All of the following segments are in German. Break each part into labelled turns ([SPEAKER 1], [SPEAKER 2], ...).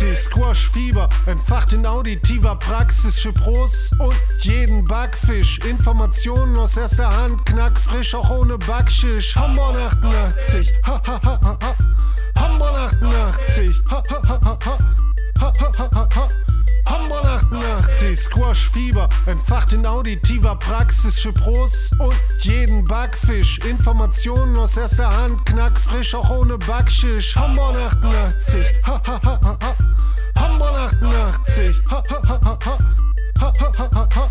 [SPEAKER 1] Nazi, Squash-Fieber, entfacht in auditiver Praxis für Pros und jeden Backfisch. Informationen aus erster Hand, knackfrisch, auch ohne Backschisch. Hamburg 88, ha ha ha ha ha. Hamburg 88, ha ha ha ha ha. Ha ha ha ha ha. Hamburg 88, Squash-Fieber, entfacht in auditiver Praxis für Pros und jeden Backfisch. Informationen aus erster Hand, knackfrisch, auch ohne Backschisch. Hamburg 88, ha ha ha ha ha. Hamburg 88, ha ha ha ha ha. Ha ha ha ha ha.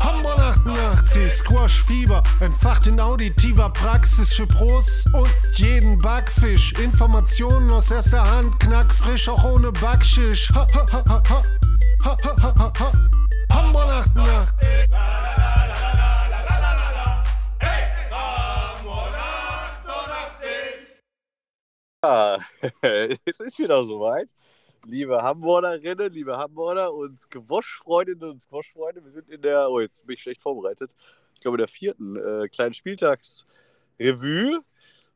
[SPEAKER 1] Hamburg 88, Squash-Fieber, entfacht in auditiver Praxis für Pros und jeden Backfisch. Informationen aus erster Hand, knackfrisch, auch ohne Backschisch. Ha ha ha ha ha. Hamburg 88.
[SPEAKER 2] Ja, es ist wieder soweit. Liebe Hamburgerinnen, liebe Hamburger und Squash-Freundinnen und Squash-Freunde, wir sind in der, oh, jetzt bin ich schlecht vorbereitet, ich glaube, der vierten äh, kleinen Spieltagsrevue.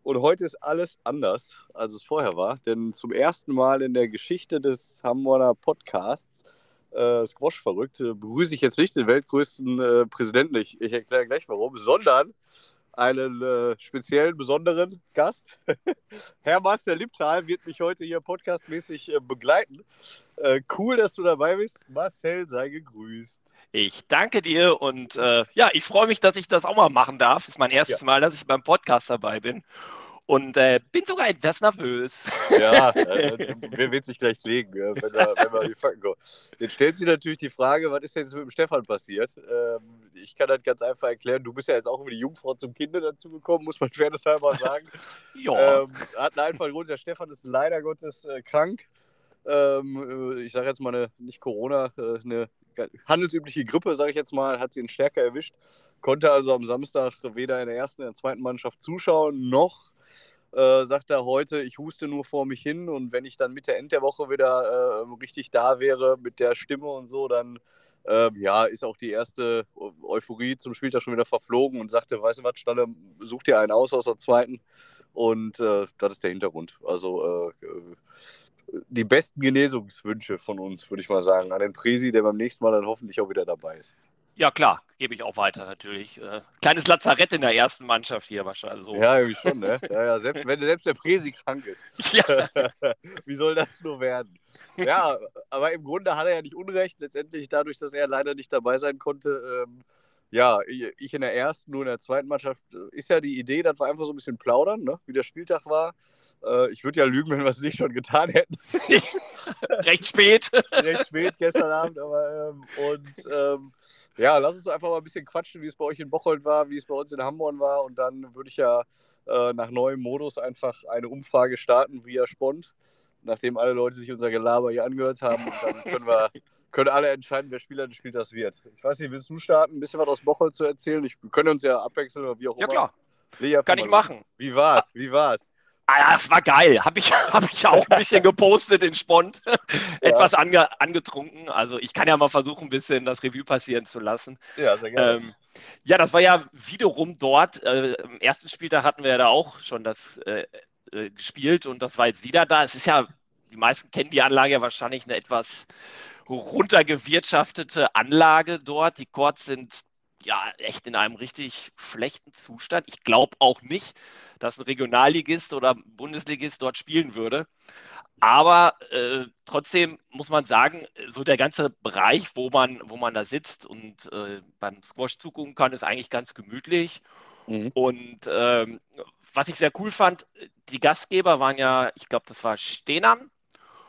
[SPEAKER 2] Und heute ist alles anders, als es vorher war. Denn zum ersten Mal in der Geschichte des Hamburger Podcasts äh, Squash verrückt, äh, begrüße ich jetzt nicht den weltgrößten äh, Präsidenten, ich, ich erkläre gleich warum, sondern einen äh, speziellen, besonderen Gast. Herr Marcel Lipptal wird mich heute hier podcastmäßig äh, begleiten. Äh, cool, dass du dabei bist. Marcel, sei gegrüßt.
[SPEAKER 3] Ich danke dir und äh, ja, ich freue mich, dass ich das auch mal machen darf. Ist mein erstes ja. Mal, dass ich beim Podcast dabei bin und äh, bin sogar etwas nervös.
[SPEAKER 2] Ja, äh, wer wird sich gleich legen, wenn, wir, wenn wir die Fakten kommen. Jetzt stellt sich natürlich die Frage, was ist denn jetzt mit dem Stefan passiert? Ähm, ich kann das ganz einfach erklären. Du bist ja jetzt auch über die Jungfrau zum Kinder dazu gekommen, muss man fairnesshalber sagen.
[SPEAKER 3] ja.
[SPEAKER 2] Ähm, hat einen einfachen Grund. Der Stefan ist leider Gottes äh, krank. Ähm, äh, ich sage jetzt mal eine, nicht Corona, äh, eine handelsübliche Grippe, sage ich jetzt mal, hat sie ihn stärker erwischt. Konnte also am Samstag weder in der ersten, in der zweiten Mannschaft zuschauen, noch äh, sagt er heute, ich huste nur vor mich hin und wenn ich dann Mitte, Ende der Woche wieder äh, richtig da wäre mit der Stimme und so, dann äh, ja, ist auch die erste Euphorie zum Spieltag schon wieder verflogen und sagte, weißt du was, Stalle, such dir einen aus aus der zweiten und äh, das ist der Hintergrund. Also äh, die besten Genesungswünsche von uns, würde ich mal sagen, an den Presi, der beim nächsten Mal dann hoffentlich auch wieder dabei ist.
[SPEAKER 3] Ja, klar, gebe ich auch weiter natürlich. Äh, kleines Lazarett in der ersten Mannschaft hier wahrscheinlich. So.
[SPEAKER 2] Ja, irgendwie schon, ne? Ja, ja, selbst wenn selbst der Presi krank ist. Ja. Wie soll das nur werden? Ja, aber im Grunde hat er ja nicht Unrecht. Letztendlich dadurch, dass er leider nicht dabei sein konnte, ähm, ja, ich in der ersten, nur in der zweiten Mannschaft, äh, ist ja die Idee, dass wir einfach so ein bisschen plaudern, ne? wie der Spieltag war. Äh, ich würde ja lügen, wenn wir es nicht schon getan hätten.
[SPEAKER 3] Recht spät.
[SPEAKER 2] Recht spät gestern Abend, aber ähm, und ähm, ja, lass uns einfach mal ein bisschen quatschen, wie es bei euch in Bocholt war, wie es bei uns in Hamburg war und dann würde ich ja äh, nach neuem Modus einfach eine Umfrage starten via Spont, nachdem alle Leute sich unser Gelaber hier angehört haben und dann können wir können alle entscheiden, wer Spieler des Spieltags wird. Ich weiß nicht, willst du starten, ein bisschen was aus Bocholt zu erzählen? Ich, wir können uns ja abwechseln oder wie auch
[SPEAKER 3] immer.
[SPEAKER 2] Ja,
[SPEAKER 3] klar. Kann ich machen.
[SPEAKER 2] Wie war's? Wie war's?
[SPEAKER 3] Ah, das war geil. Habe ich, hab ich auch ein bisschen gepostet in Spont. Etwas ja. ange, angetrunken. Also ich kann ja mal versuchen, ein bisschen das Revue passieren zu lassen.
[SPEAKER 2] Ja, sehr gerne. Ähm,
[SPEAKER 3] ja, das war ja wiederum dort. Äh, Im ersten Spieltag hatten wir ja da auch schon das äh, äh, gespielt und das war jetzt wieder da. Es ist ja, die meisten kennen die Anlage ja wahrscheinlich eine etwas runtergewirtschaftete Anlage dort. Die Courts sind ja echt in einem richtig schlechten Zustand. Ich glaube auch nicht, dass ein Regionalligist oder Bundesligist dort spielen würde. Aber äh, trotzdem muss man sagen, so der ganze Bereich, wo man, wo man da sitzt und äh, beim Squash zugucken kann, ist eigentlich ganz gemütlich. Mhm. Und ähm, was ich sehr cool fand, die Gastgeber waren ja, ich glaube, das war Stenam,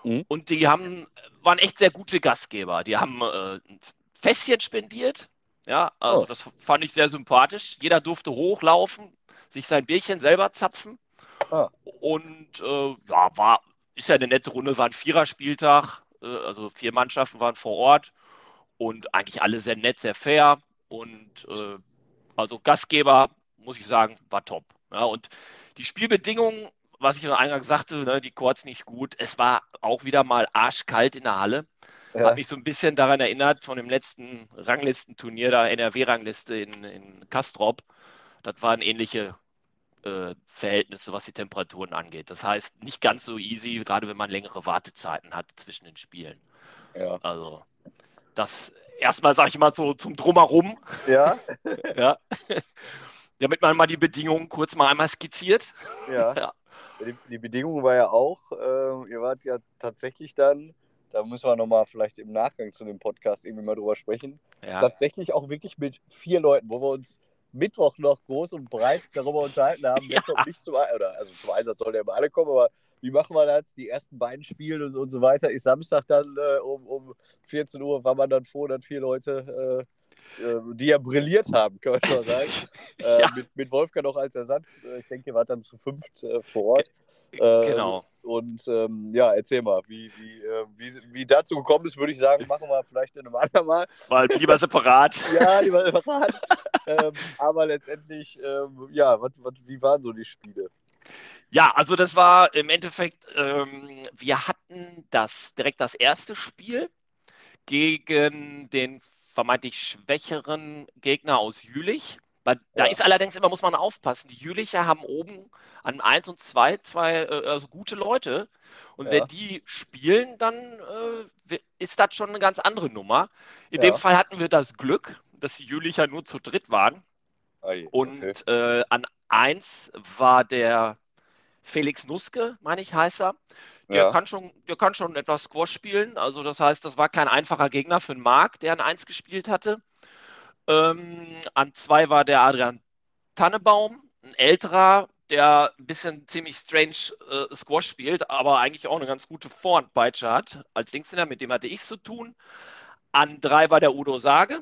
[SPEAKER 3] Mhm. Und die haben, waren echt sehr gute Gastgeber. Die haben äh, ein Fässchen spendiert. Ja, also oh. das fand ich sehr sympathisch. Jeder durfte hochlaufen, sich sein Bierchen selber zapfen. Oh. Und äh, ja, war, ist ja eine nette Runde, war ein Viererspieltag. Äh, also vier Mannschaften waren vor Ort und eigentlich alle sehr nett, sehr fair. Und äh, also Gastgeber, muss ich sagen, war top. Ja, und die Spielbedingungen was ich eingangs sagte, ne, die Chords nicht gut. Es war auch wieder mal arschkalt in der Halle. Ja. Hat mich so ein bisschen daran erinnert von dem letzten Ranglistenturnier, da NRW-Rangliste in, in Kastrop. Das waren ähnliche äh, Verhältnisse, was die Temperaturen angeht. Das heißt, nicht ganz so easy, gerade wenn man längere Wartezeiten hat zwischen den Spielen.
[SPEAKER 2] Ja.
[SPEAKER 3] Also, das erstmal, sage ich mal, so zum Drumherum.
[SPEAKER 2] Ja,
[SPEAKER 3] ja. Damit man mal die Bedingungen kurz mal einmal skizziert.
[SPEAKER 2] ja.
[SPEAKER 3] Ja.
[SPEAKER 2] Die, die Bedingung war ja auch, äh, ihr wart ja tatsächlich dann, da müssen wir nochmal vielleicht im Nachgang zu dem Podcast irgendwie mal drüber sprechen,
[SPEAKER 3] Ja.
[SPEAKER 2] tatsächlich auch wirklich mit vier Leuten, wo wir uns Mittwoch noch groß und breit darüber unterhalten haben, wer
[SPEAKER 3] Ja.
[SPEAKER 2] kommt nicht zum Einsatz, oder also zum Einsatz sollen ja immer alle kommen, aber wie machen wir das? Die ersten beiden Spiele und, und so weiter. Ist Samstag dann äh, um, um 14 Uhr, war man dann froh, dass vier Leute, äh, die ja brilliert haben, kann man schon mal sagen. Äh,
[SPEAKER 3] Ja.
[SPEAKER 2] mit, mit Wolfgang noch als Ersatz. Äh, Ich denke, ihr wart dann zu fünft äh, vor Ort. Äh,
[SPEAKER 3] Genau.
[SPEAKER 2] Und ähm, ja, erzähl mal, wie, wie, äh, wie, wie dazu gekommen ist, würde ich sagen, machen wir vielleicht in einem anderen Mal.
[SPEAKER 3] Weil lieber separat.
[SPEAKER 2] Ja, lieber überraten. ähm, aber letztendlich, ähm, ja, wat, wat, wie waren so die Spiele?
[SPEAKER 3] Ja, also das war im Endeffekt, ähm, wir hatten das direkt das erste Spiel gegen den vermeintlich schwächeren Gegner aus Jülich. Weil Da
[SPEAKER 2] Ja.
[SPEAKER 3] ist allerdings immer, muss man aufpassen, die Jülicher haben oben an 1 und 2 zwei äh, also gute Leute. Und
[SPEAKER 2] Ja.
[SPEAKER 3] wenn die spielen, dann äh, ist das schon eine ganz andere Nummer. In
[SPEAKER 2] Ja.
[SPEAKER 3] dem Fall hatten wir das Glück, dass die Jülicher nur zu dritt waren.
[SPEAKER 2] Ei,
[SPEAKER 3] Und
[SPEAKER 2] okay.
[SPEAKER 3] äh, an 1 war der Felix Nuske, meine ich, heißt er. Der,
[SPEAKER 2] Ja.
[SPEAKER 3] kann schon, der kann schon etwas Squash spielen. Also, das heißt, das war kein einfacher Gegner für den Marc, der an 1 gespielt hatte. Ähm, an 2 war der Adrian Tannebaum, ein älterer, der ein bisschen ziemlich strange äh, Squash spielt, aber eigentlich auch eine ganz gute Vorhandpeitsche hat. Als Linkshänder, mit dem hatte ich zu tun. An 3 war der Udo Sage.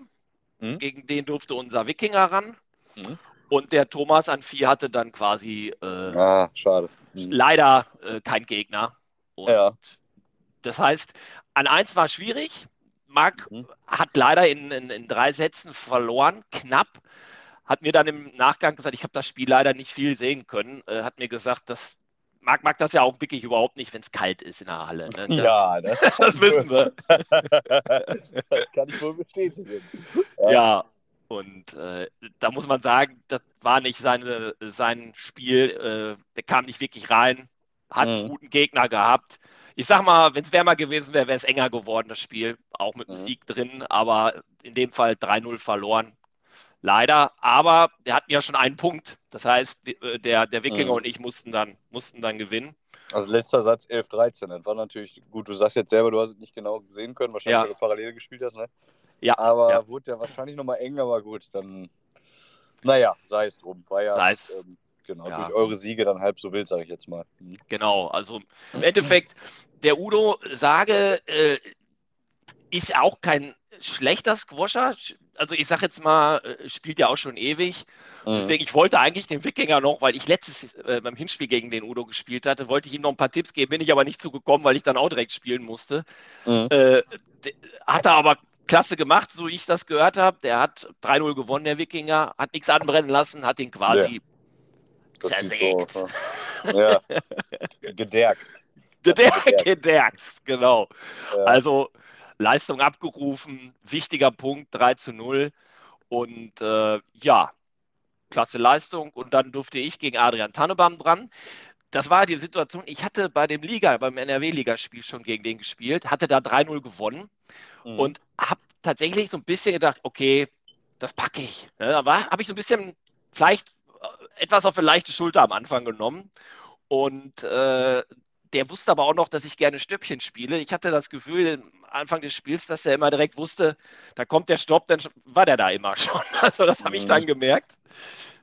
[SPEAKER 2] Mhm.
[SPEAKER 3] Gegen den durfte unser Wikinger ran.
[SPEAKER 2] Mhm.
[SPEAKER 3] Und der Thomas an 4 hatte dann quasi äh,
[SPEAKER 2] Ah, schade. Mhm.
[SPEAKER 3] leider äh, kein Gegner. Und
[SPEAKER 2] Ja.
[SPEAKER 3] das heißt, an 1 war schwierig. Marc
[SPEAKER 2] Mhm.
[SPEAKER 3] hat leider in, in, in drei Sätzen verloren, knapp. Hat mir dann im Nachgang gesagt, ich habe das Spiel leider nicht viel sehen können. Äh, hat mir gesagt, dass Marc mag das ja auch wirklich überhaupt nicht, wenn es kalt ist in der Halle. Ne?
[SPEAKER 2] Ja, das,
[SPEAKER 3] Das wissen wir.
[SPEAKER 2] das kann ich wohl bestätigen.
[SPEAKER 3] Ja, und äh, da muss man sagen, das war nicht seine, sein Spiel. Äh, der kam nicht wirklich rein, hat einen
[SPEAKER 2] Mhm.
[SPEAKER 3] guten Gegner gehabt. Ich sag mal, wenn es wärmer gewesen wäre, wäre es enger geworden, das Spiel. Auch mit einem
[SPEAKER 2] Mhm.
[SPEAKER 3] Sieg drin, aber in dem Fall 3-0 verloren. Leider, aber der hatten ja schon einen Punkt. Das heißt, äh, der, der Wikinger
[SPEAKER 2] Mhm.
[SPEAKER 3] und ich mussten dann, mussten dann gewinnen.
[SPEAKER 2] Also letzter Satz 11-13. Das war natürlich gut. Du sagst jetzt selber, du hast es nicht genau sehen können, wahrscheinlich,
[SPEAKER 3] Ja.
[SPEAKER 2] weil du parallel gespielt hast, ne?
[SPEAKER 3] Ja,
[SPEAKER 2] Aber
[SPEAKER 3] ja.
[SPEAKER 2] wurde ja wahrscheinlich nochmal eng, aber gut, dann. Naja, sei es drum. War ja
[SPEAKER 3] Sei es.
[SPEAKER 2] ähm, genau,
[SPEAKER 3] Ja.
[SPEAKER 2] durch eure Siege dann halb so wild, sage ich jetzt mal. Mhm.
[SPEAKER 3] Genau, also im Endeffekt, der Udo Sage äh, ist auch kein schlechter Squasher. Also ich sag jetzt mal, äh, spielt ja auch schon ewig.
[SPEAKER 2] Mhm.
[SPEAKER 3] Deswegen, ich wollte eigentlich den Wikinger noch, weil ich letztes äh, beim Hinspiel gegen den Udo gespielt hatte, wollte ich ihm noch ein paar Tipps geben, bin ich aber nicht zugekommen, weil ich dann auch direkt spielen musste.
[SPEAKER 2] Mhm.
[SPEAKER 3] Äh, hat er aber klasse gemacht, so wie ich das gehört habe. Der hat 3-0 gewonnen, der Wikinger, hat nichts anbrennen lassen, hat ihn quasi
[SPEAKER 2] sieht
[SPEAKER 3] zersägt.
[SPEAKER 2] so? Ja.
[SPEAKER 3] Der
[SPEAKER 2] Gederkst.
[SPEAKER 3] Gederkst, genau.
[SPEAKER 2] Ja.
[SPEAKER 3] Also Leistung abgerufen, wichtiger Punkt, 3 zu 0. Und äh, ja, klasse Leistung. Und dann durfte ich gegen Adrian Tannebaum dran. Das war die Situation, ich hatte bei dem Liga, beim NRW-Ligaspiel schon gegen den gespielt, hatte da 3-0 gewonnen
[SPEAKER 2] Mhm.
[SPEAKER 3] und habe tatsächlich so ein bisschen gedacht, okay, das packe ich. Ne, Da habe ich so ein bisschen vielleicht etwas auf eine leichte Schulter am Anfang genommen. Und äh, der wusste aber auch noch, dass ich gerne Stöppchen spiele. Ich hatte das Gefühl am Anfang des Spiels, dass er immer direkt wusste, da kommt der Stopp, dann war der da immer schon. Also das habe ich
[SPEAKER 2] Mhm.
[SPEAKER 3] dann gemerkt.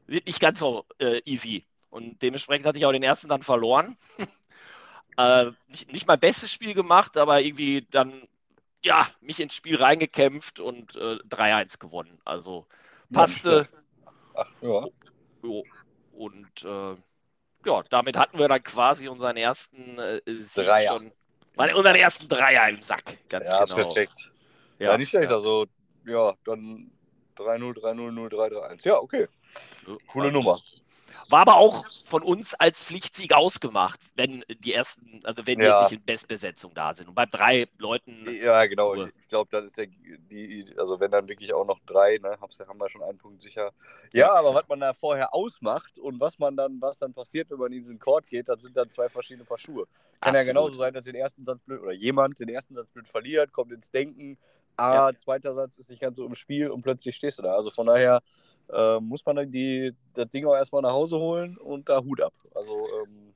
[SPEAKER 3] Wird nicht ganz so äh, easy. Und dementsprechend hatte ich auch den ersten dann verloren. äh, nicht, nicht mein bestes Spiel gemacht, aber irgendwie dann ja, mich ins Spiel reingekämpft und äh, 3-1 gewonnen. Also passte.
[SPEAKER 2] Ach, ja.
[SPEAKER 3] Jo. Und äh, ja, damit hatten wir dann quasi unseren ersten äh, Sieg
[SPEAKER 2] Dreier.
[SPEAKER 3] schon. Unseren ersten Dreier im Sack, ganz
[SPEAKER 2] ja,
[SPEAKER 3] genau.
[SPEAKER 2] perfekt. Ja,
[SPEAKER 3] Ja,
[SPEAKER 2] nicht schlecht.
[SPEAKER 3] ja.
[SPEAKER 2] Also, ja, dann 3-0, 3-0, 0, 3-3-1. Ja, okay. Coole Nummer.
[SPEAKER 3] War aber auch von uns als Pflichtsieg ausgemacht, wenn die ersten, also wenn
[SPEAKER 2] Ja.
[SPEAKER 3] nicht in Bestbesetzung da sind. Und bei drei Leuten,
[SPEAKER 2] Ja, genau.
[SPEAKER 3] Ruhe.
[SPEAKER 2] Ich glaube, dann ist der, die, also wenn dann wirklich auch noch drei, ne, haben wir schon einen Punkt sicher. Ja, aber was man da vorher ausmacht und was man dann, was dann passiert, wenn man in diesen Court geht, das sind dann zwei verschiedene Paar Schuhe. Kann ja
[SPEAKER 3] Absolut.
[SPEAKER 2] genauso sein, dass den ersten Satz blöd oder jemand den ersten Satz blöd verliert, kommt ins Denken, ah, zweiter Satz ist nicht ganz so im Spiel und plötzlich stehst du da. Also von daher äh, muss man dann die, das Ding auch erstmal nach Hause holen und da Hut ab. Also ähm,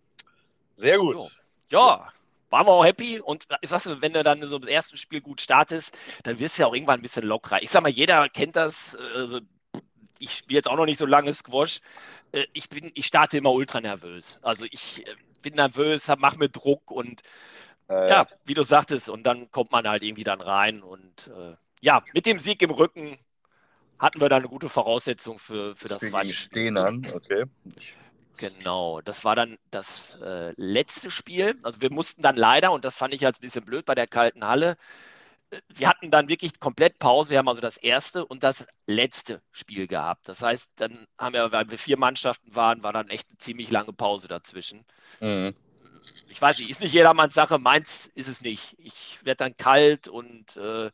[SPEAKER 2] sehr gut.
[SPEAKER 3] Jo. ja, waren wir auch happy. Und ich sag's wenn du dann so im ersten Spiel gut startest, dann wirst du ja auch irgendwann ein bisschen lockerer. Ich sag mal, jeder kennt das. Also, ich spiele jetzt auch noch nicht so lange Squash. Äh, Ich, bin, ich starte immer ultra nervös. Also ich äh, bin nervös, mach mir Druck und
[SPEAKER 2] Äh,
[SPEAKER 3] ja, wie du sagtest, und dann kommt man halt irgendwie dann rein. Und äh, ja, mit dem Sieg im Rücken hatten wir da eine gute Voraussetzung für, für das zweite Spiel.
[SPEAKER 2] Stehen an, okay.
[SPEAKER 3] Genau, das war dann das äh, letzte Spiel. Also wir mussten dann leider, und das fand ich als ein bisschen blöd bei der kalten Halle, äh, wir hatten dann wirklich komplett Pause. Wir haben also das erste und das letzte Spiel gehabt. Das heißt, dann haben wir, weil wir vier Mannschaften waren, war dann echt eine ziemlich lange Pause dazwischen.
[SPEAKER 2] Mhm.
[SPEAKER 3] Ich weiß nicht, ist nicht jedermanns Sache, meins ist es nicht. Ich werde dann kalt und äh,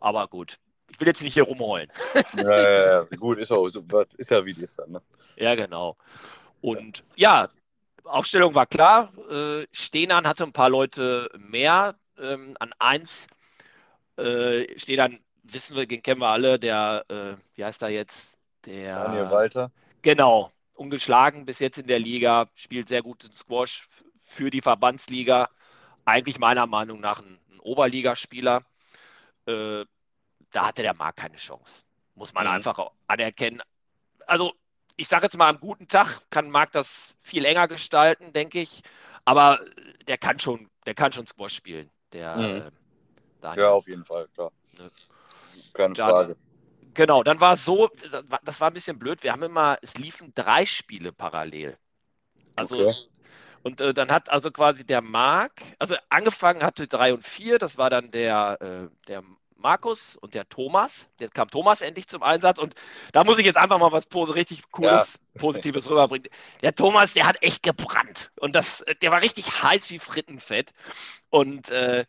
[SPEAKER 3] aber gut. Ich will jetzt nicht hier rumheulen.
[SPEAKER 2] Ja, ja, ja, gut, ist, auch, so, ist ja wie die ist dann. Ne?
[SPEAKER 3] Ja, genau. Und ja, Aufstellung war klar. Äh, Stehnan hatte ein paar Leute mehr. Ähm, an eins äh, Stehnan, wissen wir, den kennen wir alle, der, äh, wie heißt er jetzt? Der,
[SPEAKER 2] Daniel Walter.
[SPEAKER 3] Genau, ungeschlagen bis jetzt in der Liga, spielt sehr gut in Squash für die Verbandsliga. Eigentlich meiner Meinung nach ein, ein Oberligaspieler. Äh, da hatte der Marc keine Chance. Muss man
[SPEAKER 2] Mhm.
[SPEAKER 3] einfach anerkennen. Also, ich sage jetzt mal, am guten Tag kann Marc das viel enger gestalten, denke ich. Aber der kann schon, der kann schon Squash spielen. Der
[SPEAKER 2] Mhm.
[SPEAKER 3] äh, Daniel.
[SPEAKER 2] Ja, auf jeden Fall, klar.
[SPEAKER 3] Ne.
[SPEAKER 2] Keine
[SPEAKER 3] Ja,
[SPEAKER 2] Frage.
[SPEAKER 3] Genau, dann war es so, das war ein bisschen blöd. Wir haben immer, es liefen drei Spiele parallel. Also,
[SPEAKER 2] Okay.
[SPEAKER 3] und äh, dann hat also quasi der Marc, also angefangen hatte drei und vier, das war dann der, äh, der Markus und der Thomas. Jetzt kam Thomas endlich zum Einsatz und da muss ich jetzt einfach mal was richtig Cooles, Positives rüberbringen. Der Thomas, der hat echt gebrannt und das, der war richtig heiß wie Frittenfett und äh,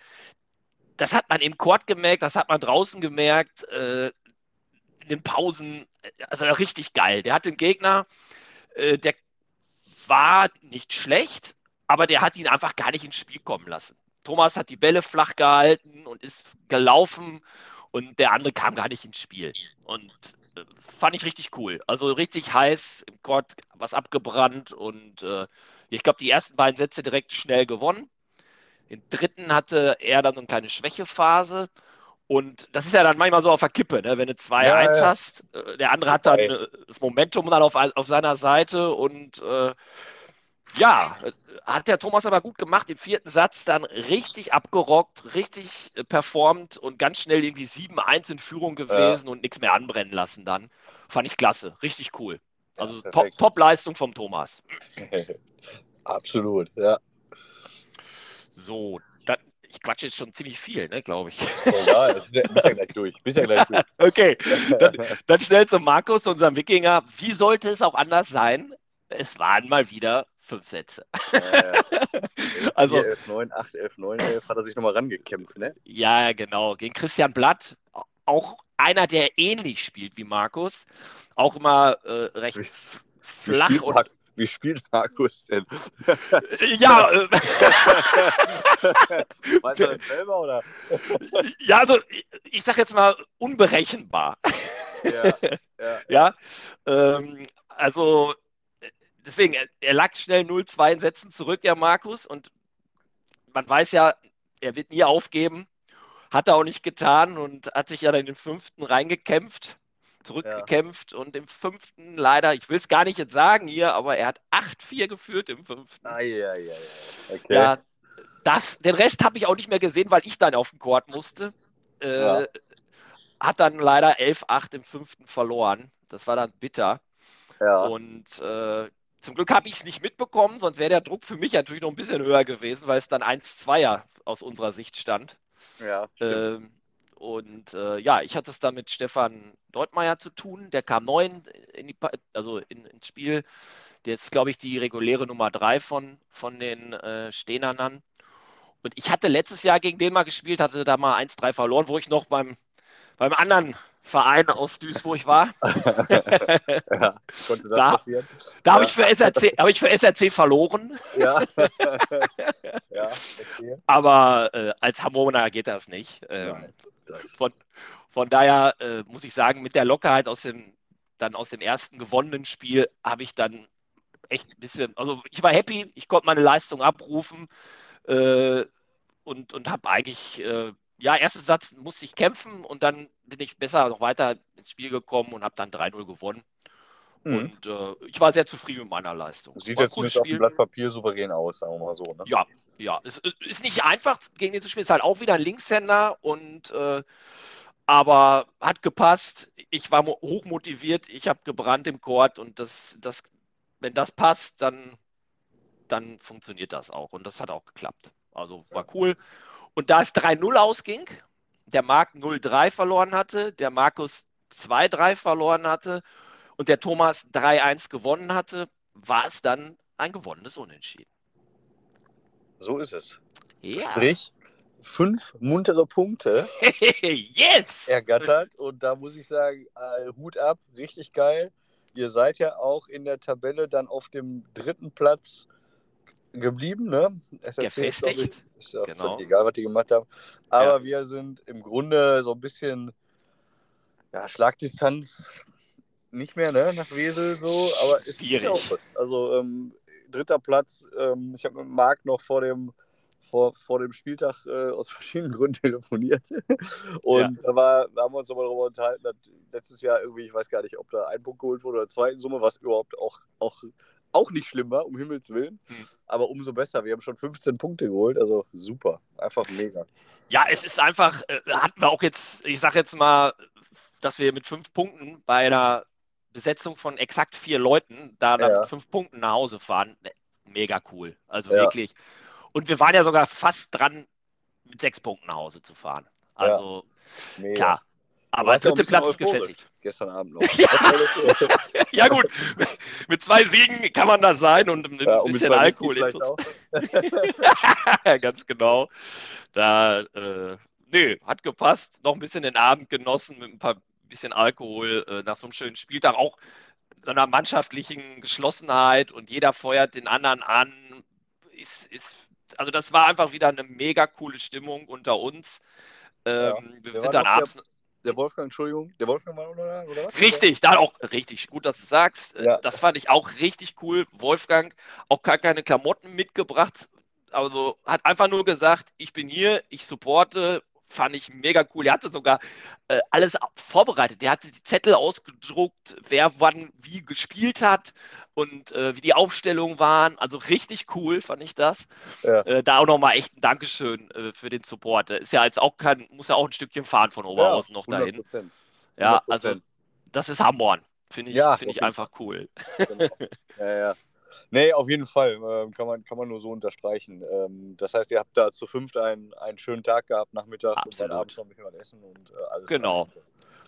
[SPEAKER 3] das hat man im Court gemerkt, das hat man draußen gemerkt. Äh, in den Pausen, also richtig geil. Der hat den Gegner, äh, der war nicht schlecht, aber der hat ihn einfach gar nicht ins Spiel kommen lassen. Thomas hat die Bälle flach gehalten und ist gelaufen und der andere kam gar nicht ins Spiel. Und äh, fand ich richtig cool. Also richtig heiß im Court, was abgebrannt und äh, ich glaube, die ersten beiden Sätze direkt schnell gewonnen. Den dritten hatte er dann eine kleine Schwächephase. Und das ist ja dann manchmal so auf der Kippe, ne? wenn du 2-1
[SPEAKER 2] Ja, ja.
[SPEAKER 3] hast. äh, Der andere hat dann
[SPEAKER 2] Vorbei.
[SPEAKER 3] äh, das Momentum dann auf, auf seiner Seite und äh, ja, äh, hat der Thomas aber gut gemacht. Im vierten Satz dann richtig abgerockt, richtig äh, performt und ganz schnell irgendwie 7-1 in Führung gewesen und nichts mehr anbrennen lassen dann. Fand ich klasse, richtig cool. Also
[SPEAKER 2] Ja,
[SPEAKER 3] top. Top-Leistung vom Thomas.
[SPEAKER 2] Absolut, ja.
[SPEAKER 3] So, dann, ich quatsche jetzt schon ziemlich viel, ne, glaube ich.
[SPEAKER 2] Ja, bist ja, ja gleich durch. Bist ja gleich durch.
[SPEAKER 3] Okay, dann, dann schnell zu Markus, unserem Wikinger. Wie sollte es auch anders sein? Es waren mal wieder fünf Sätze. Also-
[SPEAKER 2] 4, 11, 9, 8, 11, 9, 11 hat er sich nochmal rangekämpft, ne?
[SPEAKER 3] Ja, genau. Gegen Christian Blatt, auch einer, der ähnlich spielt wie Markus. Auch immer äh, recht
[SPEAKER 2] Wie- Wie
[SPEAKER 3] flach
[SPEAKER 2] spielt,
[SPEAKER 3] und.
[SPEAKER 2] Wie spielt Markus denn?
[SPEAKER 3] Ja, äh,
[SPEAKER 2] Weiß er das selber oder?
[SPEAKER 3] ja, also ich, sag jetzt mal unberechenbar.
[SPEAKER 2] Ja, ja.
[SPEAKER 3] Ja, ähm, also deswegen, er, er lag schnell 0-2 in Sätzen zurück, der Markus, und man weiß ja, er wird nie aufgeben, hat er auch nicht getan und hat sich ja dann in den fünften reingekämpft, zurückgekämpft und im fünften leider, ich will es gar nicht jetzt sagen hier, aber er hat 8-4 geführt im fünften.
[SPEAKER 2] Ai, ai, ai, ai. Okay.
[SPEAKER 3] Ja, das, den Rest habe ich auch nicht mehr gesehen, weil ich dann auf den Court musste. Äh,
[SPEAKER 2] Ja.
[SPEAKER 3] Hat dann leider 11-8 im fünften verloren. Das war dann bitter.
[SPEAKER 2] ja.
[SPEAKER 3] Und äh, zum Glück habe ich es nicht mitbekommen, sonst wäre der Druck für mich natürlich noch ein bisschen höher gewesen, weil es dann 1-2er aus unserer Sicht stand.
[SPEAKER 2] ja.
[SPEAKER 3] Ähm, und äh, ja, ich hatte es dann mit Stefan Deutmeier zu tun. Der kam neun in die, also in, ins Spiel. Der ist, glaube ich, die reguläre Nummer drei von, von den äh, Stehnern Und ich hatte letztes Jahr gegen den mal gespielt, hatte da mal 1-3 verloren, wo ich noch beim, beim anderen Verein aus Duisburg war.
[SPEAKER 2] ja, konnte das
[SPEAKER 3] Da-
[SPEAKER 2] passieren?
[SPEAKER 3] Da habe
[SPEAKER 2] Ja.
[SPEAKER 3] ich, für SRC habe ich für SRC verloren,
[SPEAKER 2] Ja. ja, okay.
[SPEAKER 3] aber äh, als Hamburger geht das nicht. Ähm,
[SPEAKER 2] Nein,
[SPEAKER 3] von, von daher äh, muss ich sagen, mit der Lockerheit aus dem, dann aus dem ersten gewonnenen Spiel habe ich dann echt ein bisschen, also ich war happy, ich konnte meine Leistung abrufen äh, und, und habe eigentlich, äh, ja, erster Satz musste ich kämpfen und dann bin ich besser noch weiter ins Spiel gekommen und habe dann 3-0 gewonnen.
[SPEAKER 2] Mhm.
[SPEAKER 3] Und äh, ich war sehr zufrieden mit meiner Leistung.
[SPEAKER 2] Sieht
[SPEAKER 3] War
[SPEAKER 2] jetzt zumindest auf dem. Blatt Papier souverän aus, sagen wir mal so. Ne?
[SPEAKER 3] Ja, ja, es ist nicht einfach gegen den zu spielen. Es ist halt auch wieder ein Linkshänder und äh, aber hat gepasst. Ich war mo- hochmotiviert, ich habe gebrannt im Court und das, das, wenn das passt, dann, dann funktioniert das auch. Und das hat auch geklappt. Also war cool. Und da es 3-0 ausging, der Marc 0-3 verloren hatte, der Markus 2-3 verloren hatte und der Thomas 3-1 gewonnen hatte, war es dann ein gewonnenes Unentschieden.
[SPEAKER 2] So ist es.
[SPEAKER 3] Ja.
[SPEAKER 2] Sprich, fünf muntere Punkte
[SPEAKER 3] yes!
[SPEAKER 2] ergattert. Und da muss ich sagen, äh, Hut ab, richtig geil. Ihr seid ja auch in der Tabelle dann auf dem dritten Platz geblieben, ne? SRC ist, glaub ich,
[SPEAKER 3] Gefestigt.
[SPEAKER 2] ist ja
[SPEAKER 3] Genau.
[SPEAKER 2] völlig egal, was die gemacht haben. Aber
[SPEAKER 3] Ja.
[SPEAKER 2] wir sind im Grunde so ein bisschen ja, Schlagdistanz nicht mehr, ne? Nach Wesel so, aber es ist
[SPEAKER 3] Schwierig.
[SPEAKER 2] auch. Also ähm, dritter Platz, ähm, ich habe mit Marc noch vor dem vor, vor dem Spieltag äh, aus verschiedenen Gründen telefoniert. Und da, war, da haben wir uns nochmal darüber unterhalten, dass letztes Jahr irgendwie, ich weiß gar nicht, ob da ein Punkt geholt wurde oder zwei in Summe, was überhaupt auch, auch, auch nicht schlimm war, um Himmels Willen.
[SPEAKER 3] Hm.
[SPEAKER 2] Aber umso besser. Wir haben schon 15 Punkte geholt, also super. Einfach mega.
[SPEAKER 3] Ja, es ist einfach, äh, hatten wir auch jetzt, ich sage jetzt mal, dass wir mit fünf Punkten bei einer Besetzung von exakt vier Leuten da dann
[SPEAKER 2] Ja.
[SPEAKER 3] mit fünf Punkten nach Hause fahren. Ne, Mega cool. Also
[SPEAKER 2] Ja.
[SPEAKER 3] wirklich. Und wir waren ja sogar fast dran, mit sechs Punkten nach Hause zu fahren. Also
[SPEAKER 2] mega.
[SPEAKER 3] klar. Aber
[SPEAKER 2] ja ein
[SPEAKER 3] dritte Platz ist gefestigt.
[SPEAKER 2] Gestern Abend noch.
[SPEAKER 3] Ja. Ja, gut. mit zwei Siegen kann man das sein und mit
[SPEAKER 2] Ja,
[SPEAKER 3] ein
[SPEAKER 2] und
[SPEAKER 3] bisschen Alkohol.
[SPEAKER 2] auch.
[SPEAKER 3] Ganz genau. Da, äh, nö, hat gepasst. Noch ein bisschen den Abend genossen mit ein paar bisschen Alkohol äh, nach so einem schönen Spieltag. Auch so einer mannschaftlichen Geschlossenheit und jeder feuert den anderen an. Ist, ist, also das war einfach wieder eine mega coole Stimmung unter uns. Ähm, wir
[SPEAKER 2] war
[SPEAKER 3] sind dann abends.
[SPEAKER 2] Der Wolfgang, Entschuldigung, der Wolfgang war noch da, oder was?
[SPEAKER 3] Richtig, da auch richtig gut, dass du sagst.
[SPEAKER 2] Ja.
[SPEAKER 3] Das fand ich auch richtig cool. Wolfgang auch gar keine Klamotten mitgebracht. Also hat einfach nur gesagt, ich bin hier, ich supporte. Fand ich mega cool. Er hatte sogar äh, alles vorbereitet. Der hatte die Zettel ausgedruckt, wer wann wie gespielt hat und äh, wie die Aufstellungen waren. Also richtig cool fand ich das.
[SPEAKER 2] Ja.
[SPEAKER 3] Äh, da auch nochmal echt ein Dankeschön äh, für den Support. Ist ja jetzt auch kein, muss ja auch ein Stückchen fahren von Oberhausen noch dahin.
[SPEAKER 2] 100%.
[SPEAKER 3] Ja, also
[SPEAKER 2] 100%.
[SPEAKER 3] das ist Hamborn. Finde ich,
[SPEAKER 2] Ja,
[SPEAKER 3] finde
[SPEAKER 2] auf
[SPEAKER 3] ich einfach cool.
[SPEAKER 2] Genau. ja, ja. Nee, auf jeden Fall. Ähm, kann, man, kann man nur so unterstreichen. Ähm, das heißt, ihr habt da zu fünft einen, einen schönen Tag gehabt, Nachmittag und
[SPEAKER 3] Absolut.
[SPEAKER 2] dann abends noch ein bisschen was essen und äh, alles.
[SPEAKER 3] Genau.
[SPEAKER 2] alles.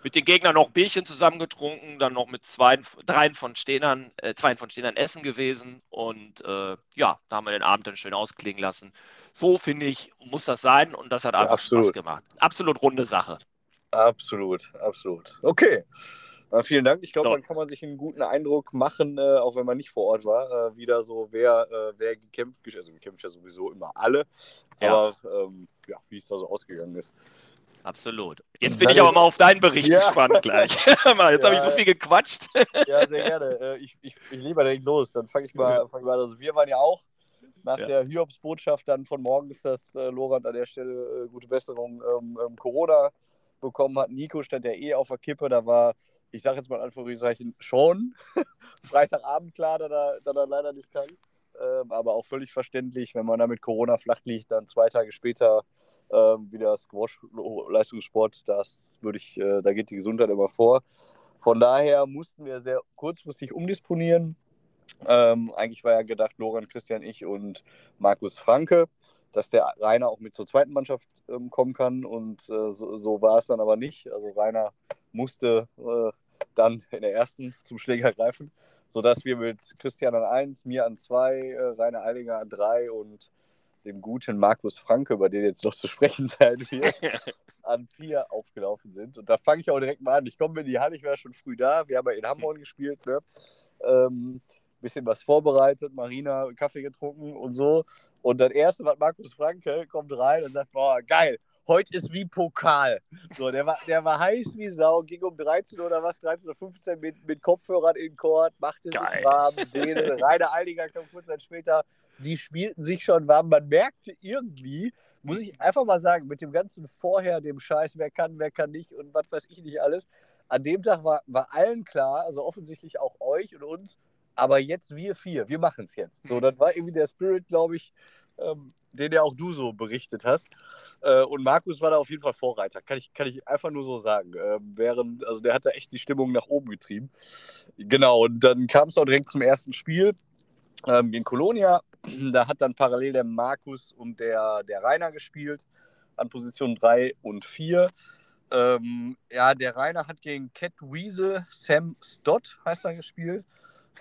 [SPEAKER 3] Mit den Gegnern noch ein Bierchen zusammengetrunken, dann noch mit zwei, dreien von Stehnern, äh, zwei von Stehnern essen gewesen und äh, ja, da haben wir den Abend dann schön ausklingen lassen. So finde ich, muss das sein und das hat
[SPEAKER 2] Ja,
[SPEAKER 3] einfach
[SPEAKER 2] absolut.
[SPEAKER 3] Spaß gemacht. Absolut runde Sache.
[SPEAKER 2] Absolut, absolut. Okay. Äh, vielen Dank. Ich glaube,
[SPEAKER 3] So.
[SPEAKER 2] dann kann man sich einen guten Eindruck machen, äh, auch wenn man nicht vor Ort war, äh, wieder so, wer, äh, wer gekämpft, also gekämpft ja sowieso immer alle,
[SPEAKER 3] Ja.
[SPEAKER 2] aber ähm, ja, wie es da so ausgegangen ist.
[SPEAKER 3] Absolut. Jetzt bin ich aber mal auf deinen Bericht
[SPEAKER 2] Ja.
[SPEAKER 3] gespannt gleich. Jetzt habe ich so
[SPEAKER 2] Ja.
[SPEAKER 3] viel gequatscht.
[SPEAKER 2] Ja, sehr gerne. Äh, ich, ich, ich lebe direkt los. Dann fange ich, mal- fang ich mal an. Also wir waren ja auch nach
[SPEAKER 3] Ja.
[SPEAKER 2] der Hiobs-Botschaft dann von morgens, dass äh, Lorand an der Stelle äh, gute Besserung ähm, ähm, Corona bekommen hat. Nico stand ja eh auf der Kippe. Da war, ich sage jetzt mal in Anführungszeichen, schon Freitagabend klar, dass er, dass er leider nicht kann. Ähm, aber auch völlig verständlich, wenn man da mit Corona flach liegt, dann zwei Tage später ähm, wieder Squash, Leistungssport, das würde ich, äh, da geht die Gesundheit immer vor. Von daher mussten wir sehr kurzfristig umdisponieren. Ähm, eigentlich war ja gedacht, Loran, Christian, ich und Markus Franke, dass der Rainer auch mit zur zweiten Mannschaft ähm, kommen kann. Und äh, so, so war es dann aber nicht. Also Rainer musste äh, dann in der ersten zum Schläger greifen, sodass wir mit Christian an 1, mir an 2, äh, Rainer Eilinger an 3 und dem guten Markus Franke, über den jetzt noch zu sprechen sein wird, an 4 aufgelaufen sind. Und da fange ich auch direkt mal an. Ich komme in die Halle, ich war schon früh da. Wir haben ja in Hamburg gespielt. Ne? Ähm, bisschen was vorbereitet, Marina Kaffee getrunken und so. Und das erste, was Markus Franke kommt rein und sagt: Boah, geil, heute ist wie Pokal. So, der war, der war heiß wie Sau, ging um 13 oder was, 13 oder 15 mit, mit Kopfhörern in den Court, machte Geil. sich warm. Denen, Rainer Eiliger kam kurz Zeit später, die spielten sich schon warm. Man merkte irgendwie, muss ich einfach mal sagen, mit dem ganzen Vorher, dem Scheiß, wer kann, wer kann nicht und was weiß ich nicht alles. An dem Tag war, war allen klar, also offensichtlich auch euch und uns, aber jetzt wir vier, wir machen es jetzt. So, das war irgendwie der Spirit, glaube ich, ähm, den ja auch du so berichtet hast. Äh, und Markus war da auf jeden Fall Vorreiter, kann ich, kann ich einfach nur so sagen. Äh, während, also der hat da echt die Stimmung nach oben getrieben. Genau, und dann kam es auch direkt zum ersten Spiel ähm, in Kolonia. Da hat dann parallel der Markus und der, der Rainer gespielt an Position 3 und 4. Ähm, ja, der Rainer hat gegen Cat Weasel Sam Stott, heißt er, gespielt.